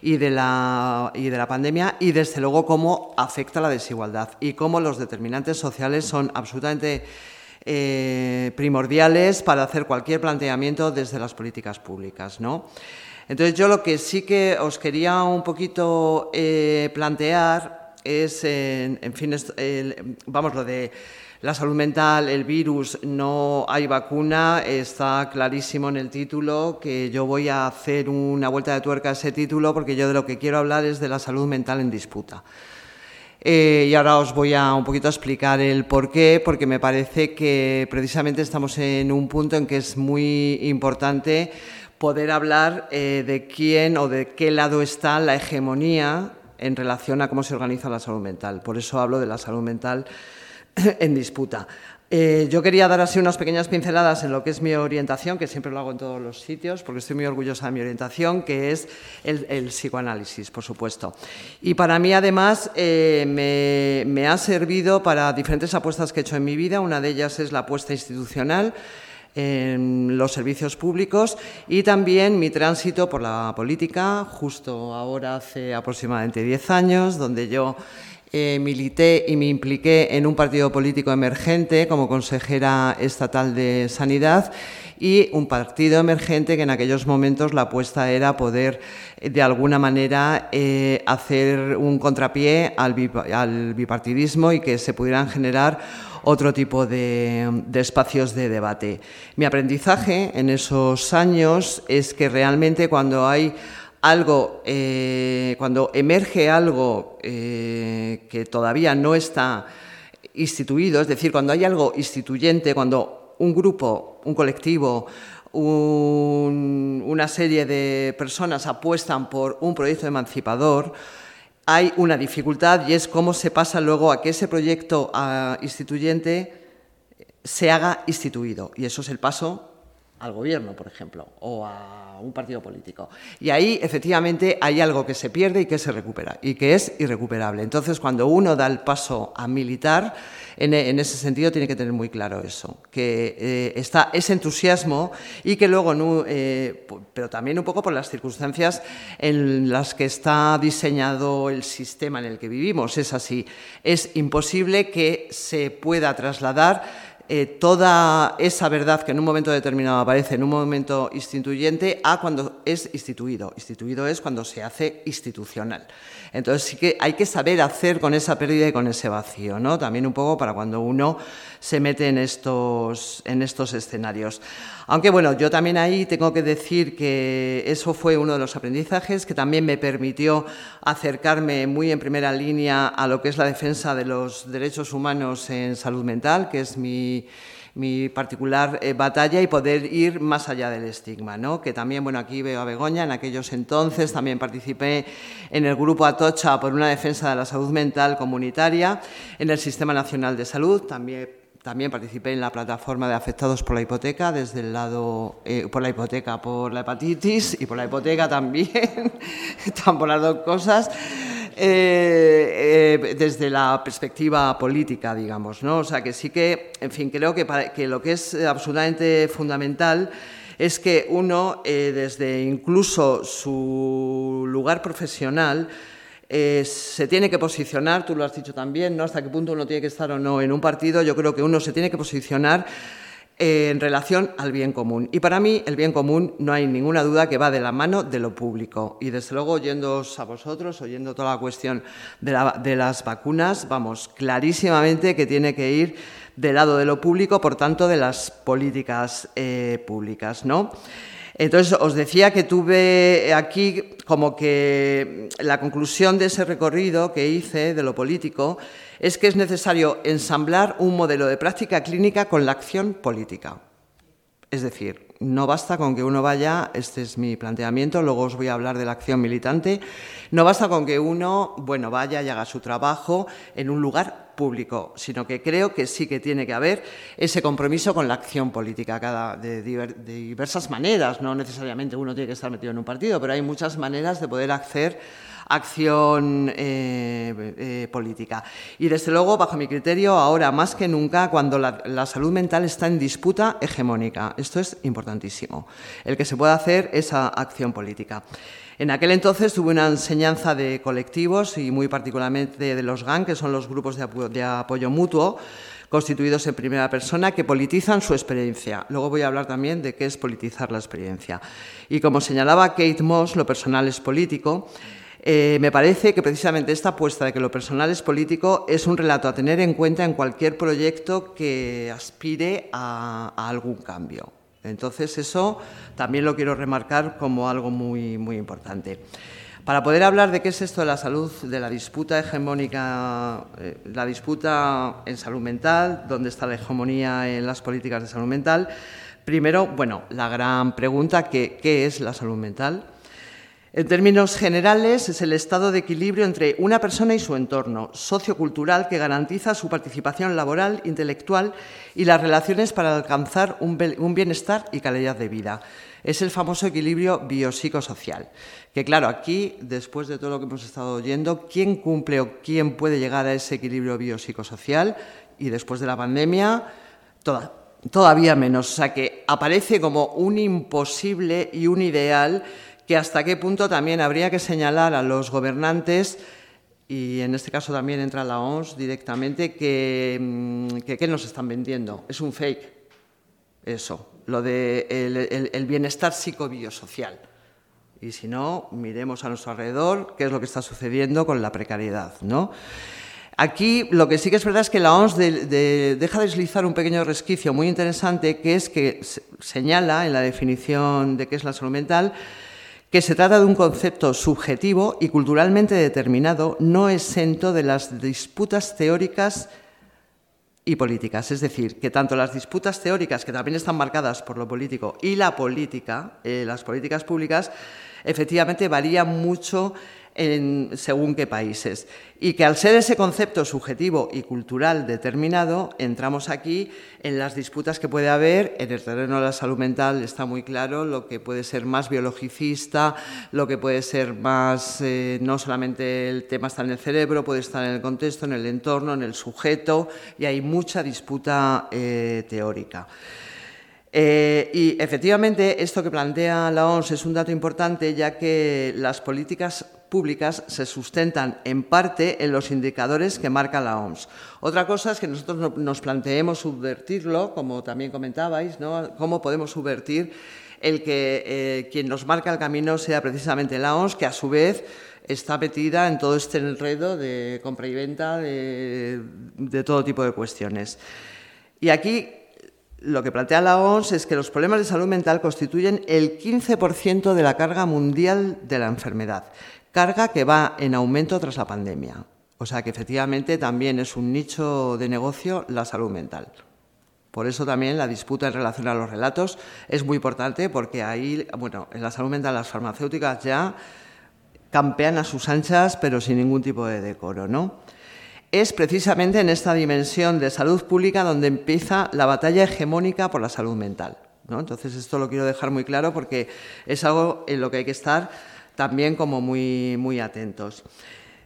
y de, la, y de la pandemia, y desde luego cómo afecta la desigualdad y cómo los determinantes sociales son absolutamente eh, primordiales para hacer cualquier planteamiento desde las políticas públicas, ¿no? Entonces yo lo que sí que os quería un poquito eh, plantear es, en, fin, vamos, lo de la salud mental, el virus, no hay vacuna, está clarísimo en el título que yo voy a hacer una vuelta de tuerca a ese título porque yo de lo que quiero hablar es de la salud mental en disputa. Eh, y ahora os voy a un poquito explicar el por qué, porque me parece que precisamente estamos en un punto en que es muy importante poder hablar eh, de quién o de qué lado está la hegemonía en relación a cómo se organiza la salud mental. Por eso hablo de la salud mental [clears throat] en disputa. Eh, yo quería dar así unas pequeñas pinceladas en lo que es mi orientación, que siempre lo hago en todos los sitios, porque estoy muy orgullosa de mi orientación, que es el, psicoanálisis, por supuesto. Y para mí, además, eh, me, me ha servido para diferentes apuestas que he hecho en mi vida. Una de ellas es la apuesta institucional en los servicios públicos y también mi tránsito por la política, justo ahora hace aproximadamente 10 años, donde yo eh, milité y me impliqué en un partido político emergente como consejera estatal de Sanidad y un partido emergente que en aquellos momentos la apuesta era poder eh, de alguna manera eh, hacer un contrapié al, bipartidismo y que se pudieran generar otro tipo de, espacios de debate. Mi aprendizaje en esos años es que realmente cuando hay algo, eh, cuando emerge algo eh, que todavía no está instituido, es decir, cuando hay algo instituyente, cuando un grupo, un colectivo, una serie de personas apuestan por un proyecto emancipador, hay una dificultad y es cómo se pasa luego a que ese proyecto ah, instituyente se haga instituido. Y eso es el paso al gobierno, por ejemplo, o a un partido político. Y ahí, efectivamente, hay algo que se pierde y que se recupera, y que es irrecuperable. Entonces, cuando uno da el paso a militar, en, ese sentido tiene que tener muy claro eso, que eh, está ese entusiasmo y que luego, eh, pero también un poco por las circunstancias en las que está diseñado el sistema en el que vivimos. Es así, es imposible que se pueda trasladar eh, toda esa verdad que en un momento determinado aparece en un momento instituyente a cuando es instituido. Instituido es cuando se hace institucional. Entonces sí que hay que saber hacer con esa pérdida y con ese vacío, ¿no? También un poco para cuando uno se mete en estos, en estos escenarios. Aunque bueno, yo también ahí tengo que decir que eso fue uno de los aprendizajes que también me permitió acercarme muy en primera línea a lo que es la defensa de los derechos humanos en salud mental, que es mi mi particular eh, batalla y poder ir más allá del estigma, ¿no? Que también, bueno, aquí veo a Begoña, en aquellos entonces también participé en el grupo Atocha por una defensa de la salud mental comunitaria en el Sistema Nacional de Salud, también también participé en la plataforma de afectados por la hipoteca, desde el lado, eh, por la hipoteca, por la hepatitis y por la hipoteca también, [laughs] están por las dos cosas. Eh, eh, desde la perspectiva política, digamos, ¿no? O sea, que sí que, en fin, creo que, que lo que es absolutamente fundamental es que uno, eh, desde incluso su lugar profesional, se tiene que posicionar, tú lo has dicho también, ¿no? Hasta qué punto uno tiene que estar o no en un partido, yo creo que uno se tiene que posicionar en relación al bien común. Y para mí el bien común no hay ninguna duda que va de la mano de lo público. Y desde luego, oyéndoos a vosotros, oyendo toda la cuestión de, las vacunas, vamos, clarísimamente que tiene que ir del lado de lo público, por tanto, de las políticas eh, públicas, ¿no? Entonces, os decía que tuve aquí como que la conclusión de ese recorrido que hice de lo político es que es necesario ensamblar un modelo de práctica clínica con la acción política. Es decir, no basta con que uno vaya, este es mi planteamiento, luego os voy a hablar de la acción militante, no basta con que uno, bueno, vaya y haga su trabajo en un lugar público, sino que creo que sí que tiene que haber ese compromiso con la acción política cada, de, diversas maneras, no necesariamente uno tiene que estar metido en un partido, pero hay muchas maneras de poder acceder acción eh, eh, política. Y desde luego, bajo mi criterio, ahora más que nunca, cuando la, salud mental está en disputa hegemónica. Esto es importantísimo. El que se pueda hacer esa acción política. En aquel entonces tuve una enseñanza de colectivos y muy particularmente de los GAN, que son los grupos de apoyo mutuo, constituidos en primera persona que politizan su experiencia. Luego voy a hablar también de qué es politizar la experiencia. Y como señalaba Kate Moss, lo personal es político. Eh, me parece que precisamente esta apuesta de que lo personal es político es un relato a tener en cuenta en cualquier proyecto que aspire a, algún cambio. Entonces eso también lo quiero remarcar como algo muy, muy importante. Para poder hablar de qué es esto de la salud, de la disputa hegemónica, eh, la disputa en salud mental, dónde está la hegemonía en las políticas de salud mental, primero, bueno, la gran pregunta, ¿qué es la salud mental? En términos generales, es el estado de equilibrio entre una persona y su entorno sociocultural que garantiza su participación laboral, intelectual y las relaciones para alcanzar un bienestar y calidad de vida. Es el famoso equilibrio biopsicosocial. Que claro, aquí, después de todo lo que hemos estado oyendo, ¿quién cumple o quién puede llegar a ese equilibrio biopsicosocial? Y después de la pandemia, todavía menos. O sea que aparece como un imposible y un ideal que hasta qué punto también habría que señalar a los gobernantes y en este caso también entra la OMS directamente, que, mm, nos están vendiendo. Es un fake, eso, lo de el, bienestar psicobiosocial. Y si no, miremos a nuestro alrededor qué es lo que está sucediendo con la precariedad, ¿no? Aquí lo que sí que es verdad es que la OMS deja deslizar un pequeño resquicio muy interesante, que es que señala en la definición de qué es la salud mental que se trata de un concepto subjetivo y culturalmente determinado, no exento de las disputas teóricas y políticas. Es decir, que tanto las disputas teóricas, que también están marcadas por lo político, y la política, eh, las políticas públicas, efectivamente varían mucho según qué países. Y que al ser ese concepto subjetivo y cultural determinado, entramos aquí en las disputas que puede haber. En el terreno de la salud mental está muy claro lo que puede ser más biologicista, lo que puede ser más, eh, no solamente el tema está en el cerebro, puede estar en el contexto, en el entorno, en el sujeto, y hay mucha disputa eh, teórica. Eh, y efectivamente, esto que plantea la OMS es un dato importante, ya que las políticas públicas se sustentan en parte en los indicadores que marca la OMS. Otra cosa es que nosotros nos planteemos subvertirlo, como también comentabais, ¿no? cómo podemos subvertir el que eh, quien nos marca el camino sea precisamente la OMS, que a su vez está metida en todo este enredo de compra y venta de, de todo tipo de cuestiones. Y aquí lo que plantea la OMS es que los problemas de salud mental constituyen el 15% de la carga mundial de la enfermedad, carga que va en aumento tras la pandemia. O sea que efectivamente también es un nicho de negocio la salud mental. Por eso también la disputa en relación a los relatos es muy importante porque ahí, bueno, en la salud mental las farmacéuticas ya campean a sus anchas pero sin ningún tipo de decoro, ¿no? es precisamente en esta dimensión de salud pública donde empieza la batalla hegemónica por la salud mental. Entonces, esto lo quiero dejar muy claro porque es algo en lo que hay que estar también como muy, muy atentos.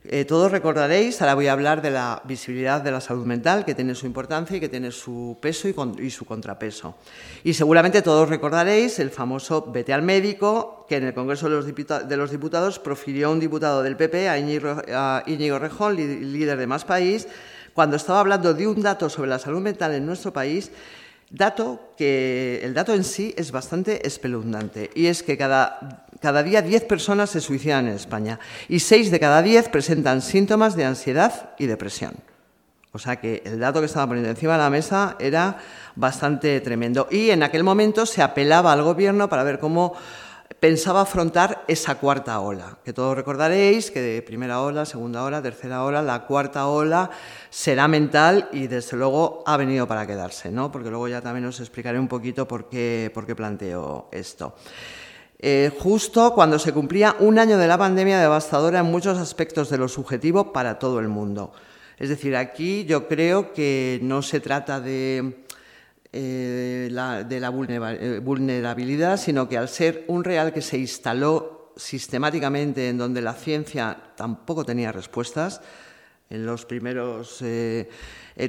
Eh, todos recordaréis, ahora voy a hablar de la visibilidad de la salud mental, que tiene su importancia y que tiene su peso y, su contrapeso. Y seguramente todos recordaréis el famoso vete al médico, que en el Congreso de los, Diputados, profirió un diputado del PP, a Íñigo, Rejón, líder de Más País, cuando estaba hablando de un dato sobre la salud mental en nuestro país Dato que el dato en sí es bastante espeluznante y es que cada, cada día 10 personas se suicidan en España y 6 de cada 10 presentan síntomas de ansiedad y depresión. O sea que el dato que estaba poniendo encima de la mesa era bastante tremendo. Y en aquel momento se apelaba al gobierno para ver cómo pensaba afrontar esa cuarta ola, que todos recordaréis que de primera ola, segunda ola, tercera ola, la cuarta ola será mental y desde luego ha venido para quedarse, ¿no? porque luego ya también os explicaré un poquito por qué, por qué planteo esto. Eh, justo cuando se cumplía un año de la pandemia devastadora en muchos aspectos de lo subjetivo para todo el mundo. Es decir, aquí yo creo que no se trata de eh, la eh, vulnerabilidad, sino que al ser un real que se instaló sistemáticamente en donde la ciencia tampoco tenía respuestas, en los primeros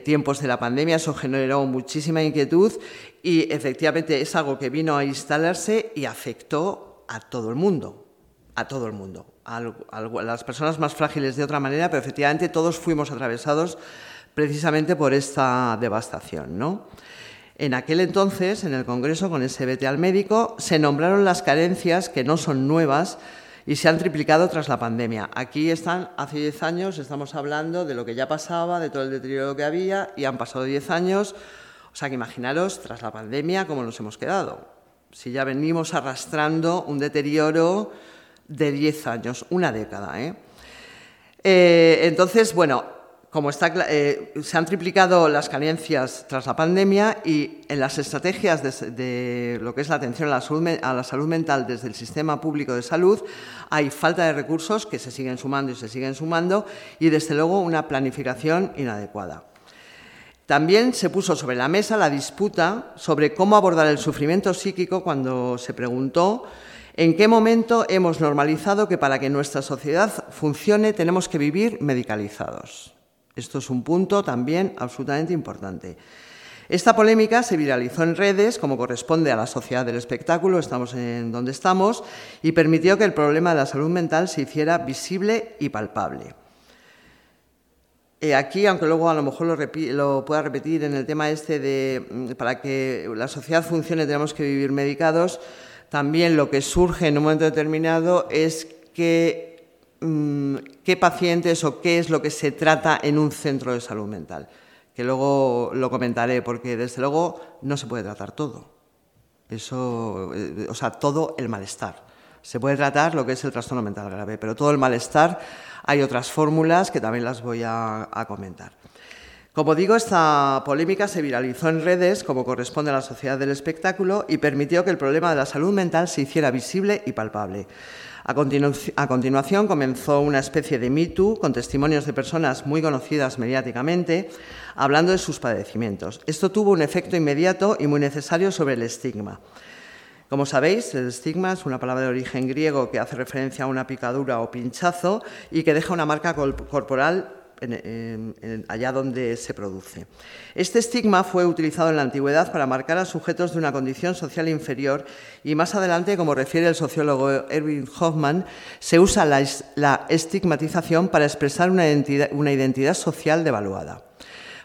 tiempos de la pandemia eso generó muchísima inquietud y efectivamente es algo que vino a instalarse y afectó a todo el mundo, a todo el mundo, a, las personas más frágiles de otra manera, pero efectivamente todos fuimos atravesados precisamente por esta devastación, ¿no? En aquel entonces, en el Congreso, con ese vete al médico, se nombraron las carencias, que no son nuevas, y se han triplicado tras la pandemia. Aquí están, hace 10 años, estamos hablando de lo que ya pasaba, de todo el deterioro que había, y han pasado 10 años. O sea que imaginaros, tras la pandemia, cómo nos hemos quedado. Si ya venimos arrastrando un deterioro de 10 años, una década. ¿eh? Eh, entonces, bueno, como está, eh, se han triplicado las carencias tras la pandemia y en las estrategias de, lo que es la atención a la, salud, a la, salud, mental desde el sistema público de salud, hay falta de recursos que se siguen sumando y se siguen sumando y, desde luego, una planificación inadecuada. También se puso sobre la mesa la disputa sobre cómo abordar el sufrimiento psíquico cuando se preguntó en qué momento hemos normalizado que para que nuestra sociedad funcione tenemos que vivir medicalizados. Esto es un punto también absolutamente importante. Esta polémica se viralizó en redes, como corresponde a la sociedad del espectáculo, estamos en donde estamos, y permitió que el problema de la salud mental se hiciera visible y palpable. Eh, aquí, aunque luego a lo mejor lo, pueda repetir en el tema este de mm, para que la sociedad funcione tenemos que vivir medicados, también lo que surge en un momento determinado es que Mm, qué pacientes o qué es lo que se trata en un centro de salud mental, que luego lo comentaré, porque desde luego no se puede tratar todo. Eso, eh, o sea, todo el malestar. Se puede tratar lo que es el trastorno mental grave, pero todo el malestar hay otras fórmulas que también las voy a comentar. Como digo, esta polémica se viralizó en redes, como corresponde a la sociedad del espectáculo, y permitió que el problema de la salud mental se hiciera visible y palpable. A, continuación comenzó una especie de Me con testimonios de personas muy conocidas mediáticamente hablando de sus padecimientos. Esto tuvo un efecto inmediato y muy necesario sobre el estigma. Como sabéis, el estigma es una palabra de origen griego que hace referencia a una picadura o pinchazo y que deja una marca corporal allá donde se produce. Este estigma fue utilizado en la antigüedad para marcar a sujetos de una condición social inferior y más adelante, como refiere el sociólogo Erwin Hoffman, se usa la, estigmatización para expresar una identidad social devaluada.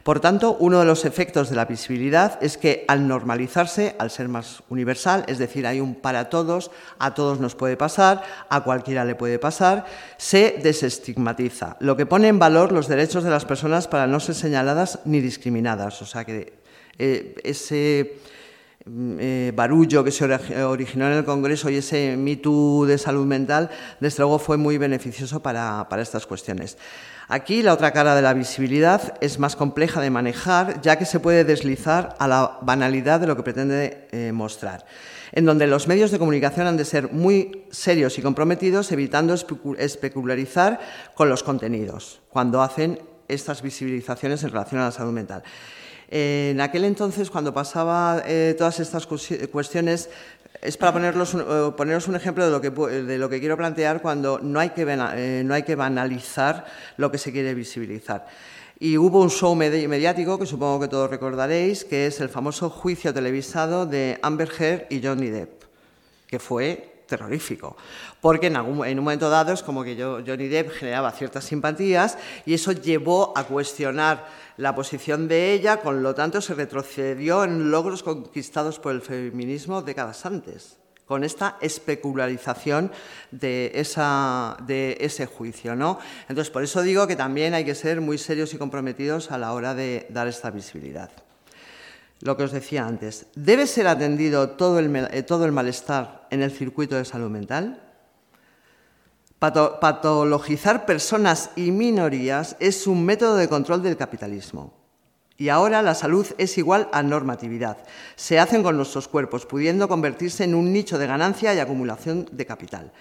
Por tanto, uno de los efectos de la visibilidad es que al normalizarse, al ser más universal, es decir, hay un para todos, a todos nos puede pasar, a cualquiera le puede pasar, se desestigmatiza, lo que pone en valor los derechos de las personas para no ser señaladas ni discriminadas. O sea que eh, ese mm, eh, barullo que se originó en el Congreso y ese mito de salud mental, desde luego fue muy beneficioso para estas cuestiones. Aquí la otra cara de la visibilidad es más compleja de manejar, ya que se puede deslizar a la banalidad de lo que pretende eh, mostrar, en donde los medios de comunicación han de ser muy serios y comprometidos, evitando especularizar con los contenidos cuando hacen estas visibilizaciones en relación a la salud mental. En aquel entonces, cuando pasaba eh, todas estas cuestiones, es para eh, poneros un ejemplo de lo, que, de lo que quiero plantear cuando no hay, que, eh, no hay que banalizar lo que se quiere visibilizar. Y hubo un show mediático que supongo que todos recordaréis, que es el famoso juicio televisado de Amber Heard y Johnny Depp, que fue terrorífico, porque en, un momento dado es como que Johnny Depp generaba ciertas simpatías y eso llevó a cuestionar la posición de ella, con lo tanto se retrocedió en logros conquistados por el feminismo décadas antes, con esta especularización de, esa, de ese juicio. ¿no? Entonces, por eso digo que también hay que ser muy serios y comprometidos a la hora de dar esta visibilidad. Lo que os decía antes, ¿debe ser atendido todo el, eh, todo el malestar en el circuito de salud mental? Patologizar personas y minorías es un método de control del capitalismo. Y ahora la salud es igual a normatividad. Se hacen con nuestros cuerpos, pudiendo convertirse en un nicho de ganancia y acumulación de capital.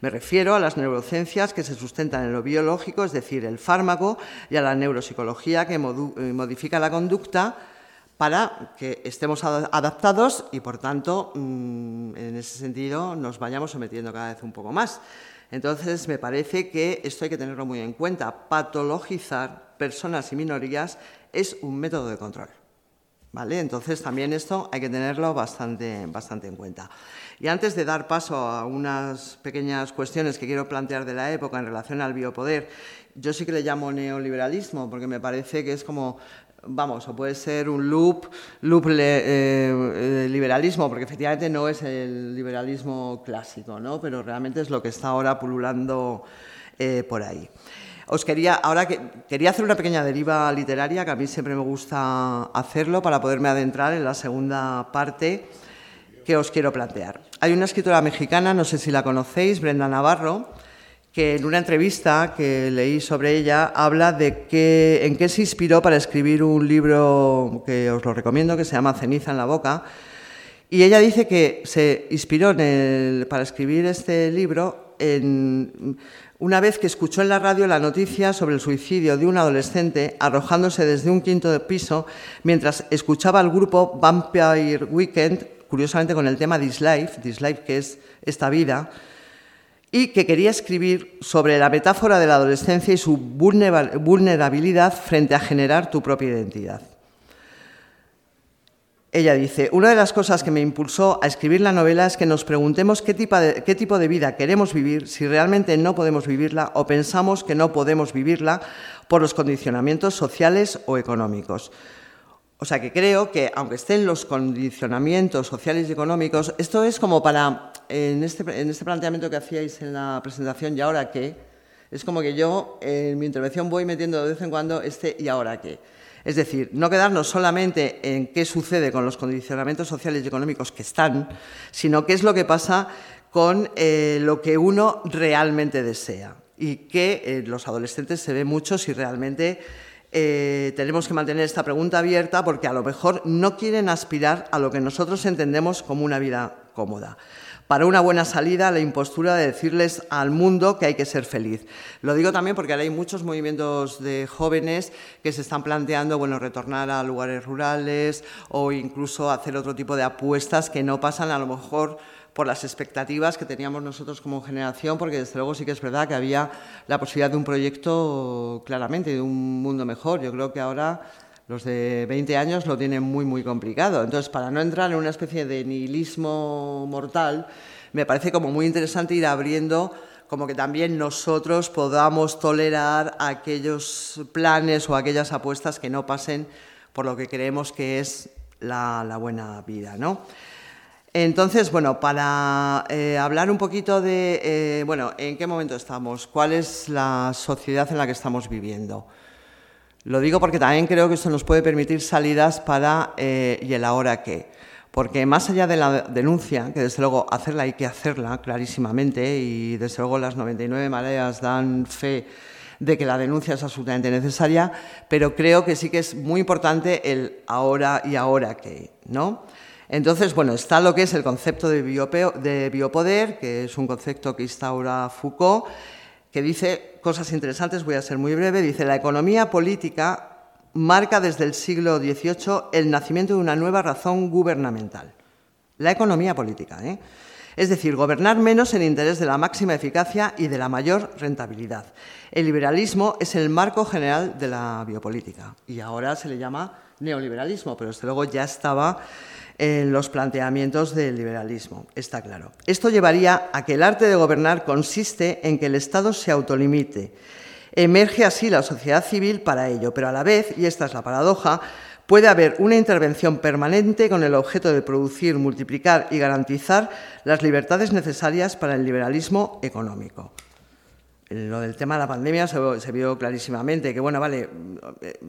Me refiero a las neurociencias que se sustentan en lo biológico, es decir, el fármaco, y a la neuropsicología que eh, modifica la conducta para que estemos adaptados y, por tanto, mm, en ese sentido, nos vayamos sometiendo cada vez un poco más. Entonces, me parece que esto hay que tenerlo muy en cuenta. Patologizar personas y minorías es un método de control. ¿Vale? Entonces, también esto hay que tenerlo bastante, bastante en cuenta. Y antes de dar paso a unas pequeñas cuestiones que quiero plantear de la época en relación al biopoder, yo sí que le llamo neoliberalismo, porque me parece que es como vamos, o puede ser un loop, loop le- eh, liberalismo, porque efectivamente no es el liberalismo clásico, ¿no? pero realmente es lo que está ahora pululando eh, por ahí. Os quería, ahora que quería hacer una pequeña deriva literaria, que a mí siempre me gusta hacerlo para poderme adentrar en la segunda parte que os quiero plantear. Hay una escritora mexicana, no sé si la conocéis, Brenda Navarro, que en una entrevista que leí sobre ella habla de que, en qué se inspiró para escribir un libro que os lo recomiendo, que se llama Ceniza en la boca. Y ella dice que se inspiró en el- para escribir este libro en, una vez que escuchó en la radio la noticia sobre el suicidio de un adolescente arrojándose desde un quinto de piso mientras escuchaba al grupo Vampire Weekend, curiosamente con el tema This Life, This Life que es esta vida, y que quería escribir sobre la metáfora de la adolescencia y su vulnera- vulnerabilidad frente a generar tu propia identidad. Ella dice, una de las cosas que me impulsó a escribir la novela es que nos preguntemos qué tipo, de, qué tipo de vida queremos vivir si realmente no podemos vivirla o pensamos que no podemos vivirla por los condicionamientos sociales o económicos. O sea que creo que, aunque estén los condicionamientos sociales y económicos, esto es como para, en este, en este planteamiento que hacíais en la presentación, ¿y ahora qué? Es como que yo en mi intervención voy metiendo de vez en cuando este ¿y ahora qué? Es decir, no quedarnos solamente en qué sucede con los condicionamientos sociales y económicos que están, sino qué es lo que pasa con eh, lo que uno realmente desea. Y que eh, los adolescentes se ve mucho si realmente eh, tenemos que mantener esta pregunta abierta porque a lo mejor no quieren aspirar a lo que nosotros entendemos como una vida cómoda. Para una buena salida, la impostura de decirles al mundo que hay que ser feliz. Lo digo también porque ahora hay muchos movimientos de jóvenes que se están planteando bueno, retornar a lugares rurales o incluso hacer otro tipo de apuestas que no pasan a lo mejor por las expectativas que teníamos nosotros como generación, porque desde luego sí que es verdad que había la posibilidad de un proyecto claramente, de un mundo mejor. Yo creo que ahora los de 20 años lo tienen muy, muy complicado. Entonces, para no entrar en una especie de nihilismo mortal, me parece como muy interesante ir abriendo como que también nosotros podamos tolerar aquellos planes o aquellas apuestas que no pasen por lo que creemos que es la, buena vida, ¿no? Entonces, bueno, para eh, hablar un poquito de, eh, bueno, ¿en qué momento estamos? ¿Cuál es la sociedad en la que estamos viviendo? Lo digo porque también creo que esto nos puede permitir salidas para eh, y el ahora qué. Porque más allá de la denuncia, que desde luego hacerla hay que hacerla clarísimamente y desde luego las 99 mareas dan fe de que la denuncia es absolutamente necesaria, pero creo que sí que es muy importante el ahora y ahora qué, ¿no? Entonces, bueno, está lo que es el concepto de, biopeo- de biopoder, que es un concepto que instaura Foucault, que dice cosas interesantes, voy a ser muy breve, dice, la economía política marca desde el siglo XVIII el nacimiento de una nueva razón gubernamental. La economía política, ¿eh? Es decir, gobernar menos en interés de la máxima eficacia y de la mayor rentabilidad. El liberalismo es el marco general de la biopolítica y ahora se le llama neoliberalismo, pero desde luego ya estaba en los planteamientos del liberalismo, está claro. Esto llevaría a que el arte de gobernar consiste en que el Estado se autolimite. Emerge así la sociedad civil para ello, pero a la vez, y esta es la paradoja, puede haber una intervención permanente con el objeto de producir, multiplicar y garantizar las libertades necesarias para el liberalismo económico. Lo del tema de la pandemia se, se, vio clarísimamente, que bueno, vale,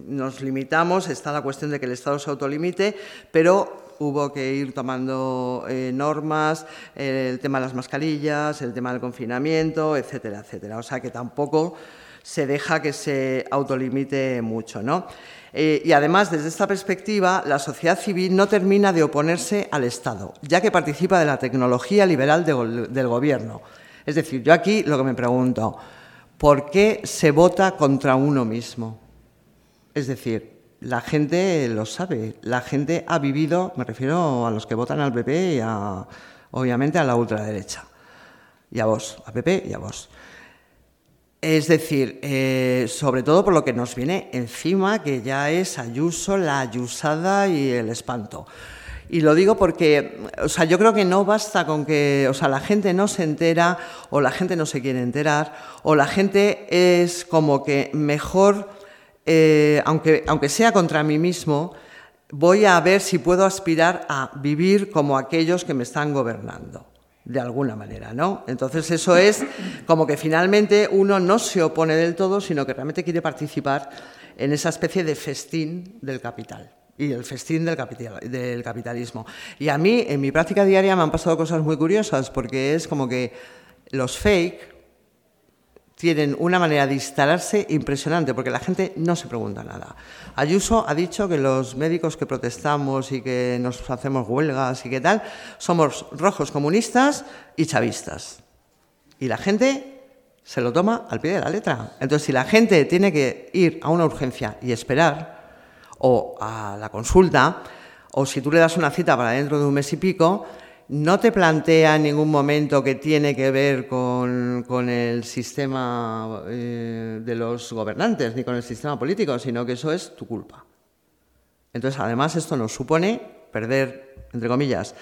nos limitamos, está la cuestión de que el Estado se autolimite, pero hubo que ir tomando eh, normas, el tema de las mascarillas, el tema del confinamiento, etcétera, etcétera. O sea que tampoco se deja que se autolimite mucho, ¿no? Eh, y además, desde esta perspectiva, la sociedad civil no termina de oponerse al Estado, ya que participa de la tecnología liberal de, del gobierno. Es decir, yo aquí lo que me pregunto, ¿por qué se vota contra uno mismo? Es decir, la gente lo sabe, la gente ha vivido, me refiero a los que votan al PP y a, obviamente a la ultraderecha, y a vos, a PP y a vos. Es decir, eh, sobre todo por lo que nos viene encima, que ya es Ayuso, la ayusada y el espanto. Y lo digo porque, o sea, yo creo que no basta con que, o sea, la gente no se entera o la gente no se quiere enterar o la gente es como que mejor eh, aunque, aunque sea contra mí mismo, voy a ver si puedo aspirar a vivir como aquellos que me están gobernando, de alguna manera, ¿no? Entonces eso es como que finalmente uno no se opone del todo, sino que realmente quiere participar en esa especie de festín del capital y el festín del, del capitalismo. Y a mí, en mi práctica diaria, me han pasado cosas muy curiosas, porque es como que los fake tienen una manera de instalarse impresionante, porque la gente no se pregunta nada. Ayuso ha dicho que los médicos que protestamos y que nos hacemos huelgas y qué tal, somos rojos comunistas y chavistas. Y la gente se lo toma al pie de la letra. Entonces, si la gente tiene que ir a una urgencia y esperar, o a la consulta, o si tú le das una cita para dentro de un mes y pico, no te plantea en ningún momento que tiene que ver con, el sistema eh, de los gobernantes ni con el sistema político, sino que eso es tu culpa. Entonces, además, esto nos supone perder, entre comillas,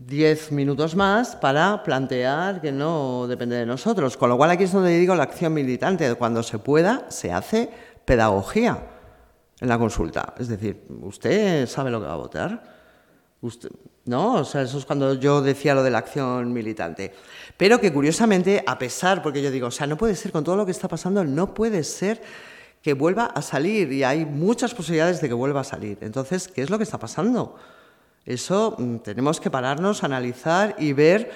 diez minutos más para plantear que no depende de nosotros. Con lo cual, aquí es donde digo la acción militante. Cuando se pueda, se hace pedagogía en la consulta. Es decir, ¿usted sabe lo que va a votar? Usted, ¿No? O sea, eso es cuando yo decía lo de la acción militante. Pero que curiosamente, a pesar, porque yo digo, o sea, no puede ser con todo lo que está pasando, no puede ser que vuelva a salir y hay muchas posibilidades de que vuelva a salir. Entonces, ¿qué es lo que está pasando? Eso mm, tenemos que pararnos, analizar y ver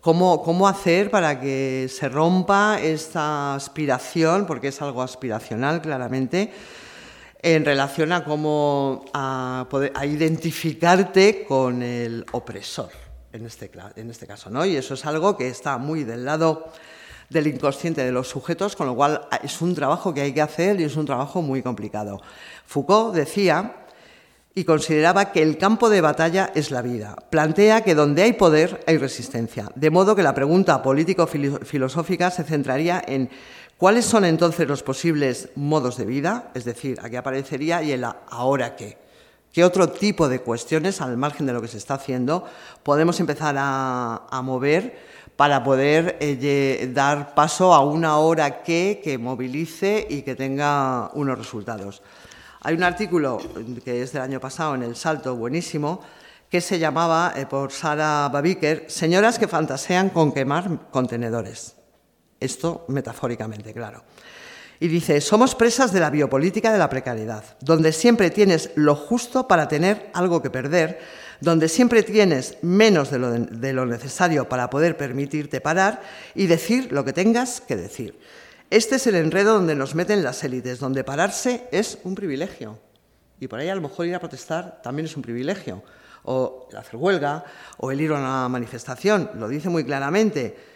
cómo, cómo hacer para que se rompa esta aspiración, porque es algo aspiracional claramente, en relación a cómo a, poder, a identificarte con el opresor, en este, en este caso. ¿no? Y eso es algo que está muy del lado del inconsciente de los sujetos, con lo cual es un trabajo que hay que hacer y es un trabajo muy complicado. Foucault decía y consideraba que el campo de batalla es la vida. Plantea que donde hay poder hay resistencia, de modo que la pregunta político-filosófica se centraría en ¿Cuáles son entonces los posibles modos de vida? Es decir, aquí aparecería y el ahora qué. ¿Qué otro tipo de cuestiones, al margen de lo que se está haciendo, podemos empezar a, mover para poder eh, dar paso a una hora que, que movilice y que tenga unos resultados? Hay un artículo que es del año pasado en El Salto, buenísimo, que se llamaba, eh, por Sara Babiker, Señoras que fantasean con quemar contenedores. Esto metafóricamente, claro. Y dice, somos presas de la biopolítica de la precariedad, donde siempre tienes lo justo para tener algo que perder, donde siempre tienes menos de lo, necesario para poder permitirte parar y decir lo que tengas que decir. Este es el enredo donde nos meten las élites, donde pararse es un privilegio. Y por ahí a lo mejor ir a protestar también es un privilegio. O el hacer huelga, o el ir a una manifestación, lo dice muy claramente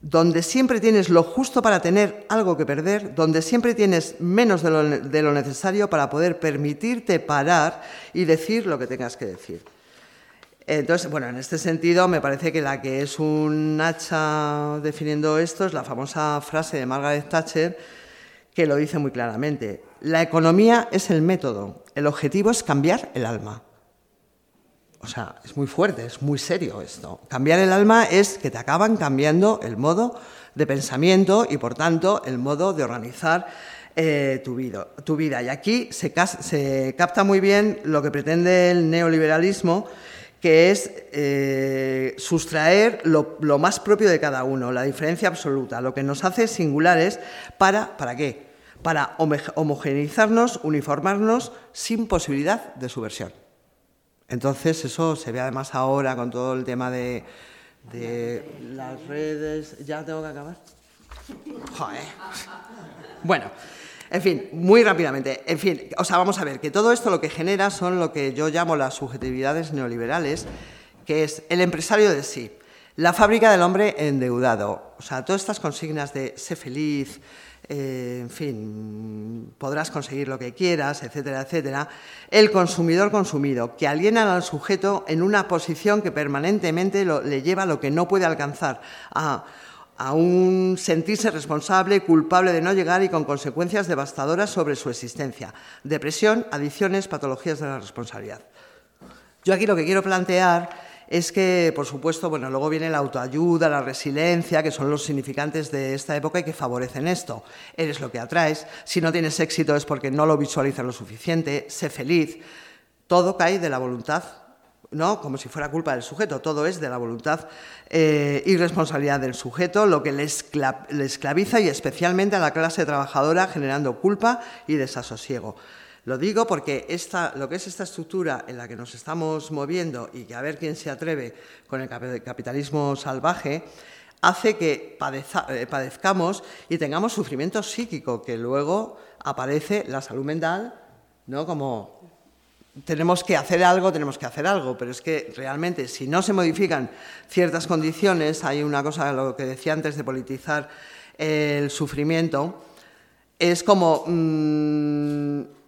donde siempre tienes lo justo para tener algo que perder, donde siempre tienes menos de lo, necesario para poder permitirte parar y decir lo que tengas que decir. Entonces, bueno, en este sentido me parece que la que es un hacha definiendo esto es la famosa frase de Margaret Thatcher que lo dice muy claramente. La economía es el método, el objetivo es cambiar el alma. O sea, es muy fuerte, es muy serio esto. Cambiar el alma es que te acaban cambiando el modo de pensamiento y, por tanto, el modo de organizar eh, tu, vida, tu, vida, Y aquí se, capta muy bien lo que pretende el neoliberalismo, que es eh, sustraer lo, lo, más propio de cada uno, la diferencia absoluta, lo que nos hace singulares para, ¿para qué? Para homogeneizarnos, uniformarnos sin posibilidad de subversión. Entonces, eso se ve además ahora con todo el tema de, las redes. ¿Ya tengo que acabar? Bueno, en fin, muy rápidamente. En fin, o sea, vamos a ver que todo esto lo que genera son lo que yo llamo las subjetividades neoliberales, que es el empresario de sí, la fábrica del hombre endeudado. O sea, todas estas consignas de sé feliz, eh, en fin, podrás conseguir lo que quieras, etcétera, etcétera, el consumidor consumido, que aliena al sujeto en una posición que permanentemente le lleva a lo que no puede alcanzar, a, a un sentirse responsable, culpable de no llegar y con consecuencias devastadoras sobre su existencia. Depresión, adicciones, patologías de la responsabilidad. Yo aquí lo que quiero plantear es que, por supuesto, bueno, luego viene la autoayuda, la resiliencia, que son los significantes de esta época y que favorecen esto. Eres lo que atraes. Si no tienes éxito es porque no lo visualizas lo suficiente. Sé feliz. Todo cae de la voluntad, ¿no? Como si fuera culpa del sujeto. Todo es de la voluntad eh, y responsabilidad del sujeto, lo que le, le esclaviza y especialmente a la clase trabajadora, generando culpa y desasosiego. Lo digo porque esta, lo que es esta estructura en la que nos estamos moviendo y que a ver quién se atreve con el capitalismo salvaje, hace que eh, padezcamos y tengamos sufrimiento psíquico, que luego aparece la salud mental, ¿no? Como tenemos que hacer algo, tenemos que hacer algo, pero es que realmente si no se modifican ciertas condiciones, hay una cosa, lo que decía antes de politizar el sufrimiento, es como... Mm,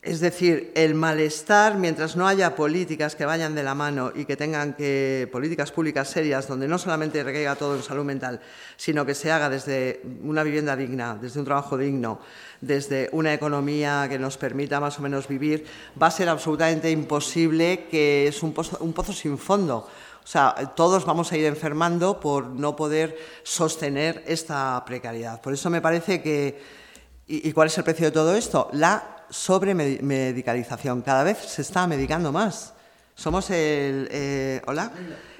es decir, el malestar, mientras no haya políticas que vayan de la mano y que tengan que, políticas públicas serias, donde no solamente recaiga todo en salud mental, sino que se haga desde una vivienda digna, desde un trabajo digno, desde una economía que nos permita más o menos vivir, va a ser absolutamente imposible que es un pozo, un pozo sin fondo. O sea, todos vamos a ir enfermando por no poder sostener esta precariedad. Por eso me parece que. ¿Y, cuál es el precio de todo esto? La sobre medicalización. Cada vez se está medicando más. Somos el. Eh, ¿Hola?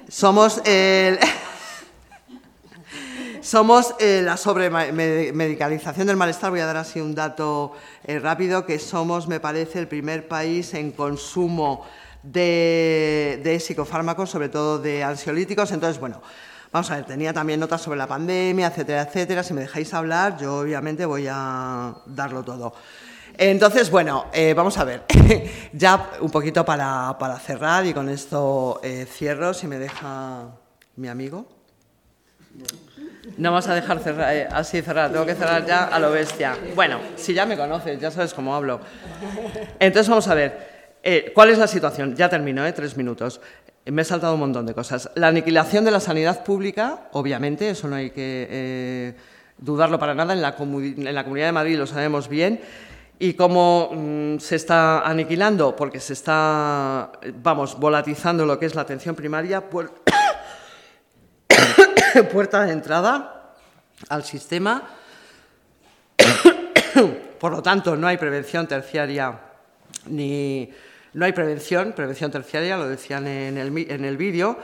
Somos el. [laughs] Somos eh, la sobremedicalización del malestar. Voy a dar así un dato eh, rápido, que somos, me parece, el primer país en consumo de, de, psicofármacos, sobre todo de ansiolíticos. Entonces, bueno, vamos a ver, tenía también notas sobre la pandemia, etcétera, etcétera. Si me dejáis hablar, yo obviamente voy a darlo todo. Entonces, bueno, eh, vamos a ver, [laughs] ya un poquito para, cerrar y con esto eh, cierro, si me deja mi amigo. No vas a dejar cerrar, eh, así cerrar, tengo que cerrar ya a lo bestia. Bueno, si ya me conoces, ya sabes cómo hablo. Entonces vamos a ver, ¿cuál es la situación? Ya termino, ¿eh? tres minutos. Me he saltado un montón de cosas. La aniquilación de la sanidad pública, obviamente, eso no hay que dudarlo para nada, en la Comunidad de Madrid lo sabemos bien. ¿Y cómo mm, se está aniquilando? Porque se está, vamos, volatizando lo que es la atención primaria, [coughs] puerta de entrada al sistema. [coughs] Por lo tanto, no hay prevención terciaria ni no hay prevención, prevención terciaria, lo decían en el, en el vídeo,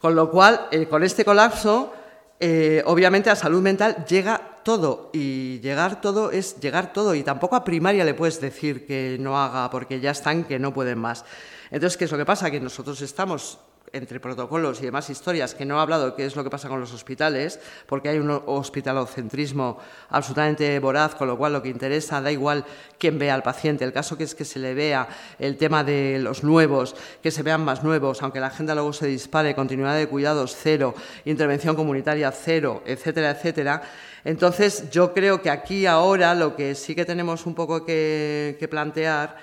con lo cual, eh, con este colapso, eh, obviamente a salud mental llega todo y llegar todo es llegar todo y tampoco a primaria le puedes decir que no haga porque ya están que no pueden más. Entonces, ¿qué es lo que pasa? Que nosotros estamos entre protocolos y demás historias, que no he hablado qué es lo que pasa con los hospitales, porque hay un hospitalocentrismo absolutamente voraz, con lo cual lo que interesa da igual quién vea al paciente. El caso que es que se le vea el tema de los nuevos, que se vean más nuevos, aunque la agenda luego se dispare, continuidad de cuidados cero, intervención comunitaria cero, etcétera, etcétera. Entonces, yo creo que aquí ahora lo que sí que tenemos un poco que, plantear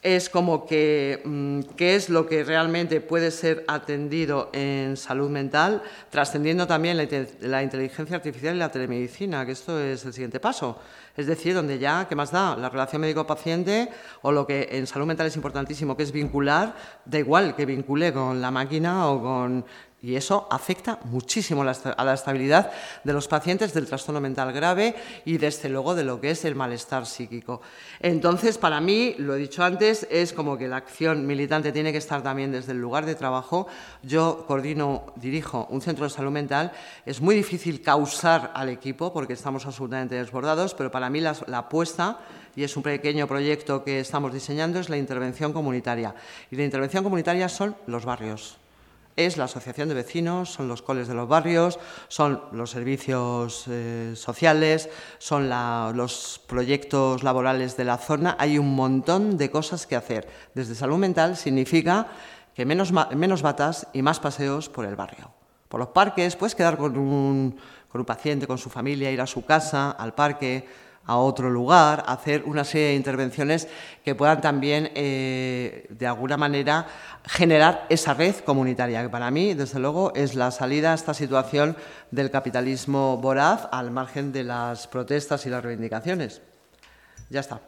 es como que mm, qué es lo que realmente puede ser atendido en salud mental, trascendiendo también la, inteligencia artificial y la telemedicina, que esto es el siguiente paso. Es decir, donde ya, ¿qué más da? La relación médico-paciente o lo que en salud mental es importantísimo, que es vincular, da igual que vincule con la máquina o con y eso afecta muchísimo a la estabilidad de los pacientes del trastorno mental grave y desde luego de lo que es el malestar psíquico. Entonces, para mí, lo he dicho antes, es como que la acción militante tiene que estar también desde el lugar de trabajo. Yo coordino, dirijo un centro de salud mental. Es muy difícil causar al equipo porque estamos absolutamente desbordados, pero para mí la, la apuesta y es un pequeño proyecto que estamos diseñando, es la intervención comunitaria. Y la intervención comunitaria son los barrios es la asociación de vecinos, son los coles de los barrios, son los servicios eh, sociales, son los proyectos laborales de la zona. Hay un montón de cosas que hacer. Desde salud mental significa que menos, menos batas y más paseos por el barrio. Por los parques, puedes quedar con un, con un paciente, con su familia, ir a su casa, al parque, a otro lugar, hacer una serie de intervenciones que puedan también, eh, de alguna manera, generar esa red comunitaria, que para mí, desde luego, es la salida a esta situación del capitalismo voraz al margen de las protestas y las reivindicaciones. Ya está.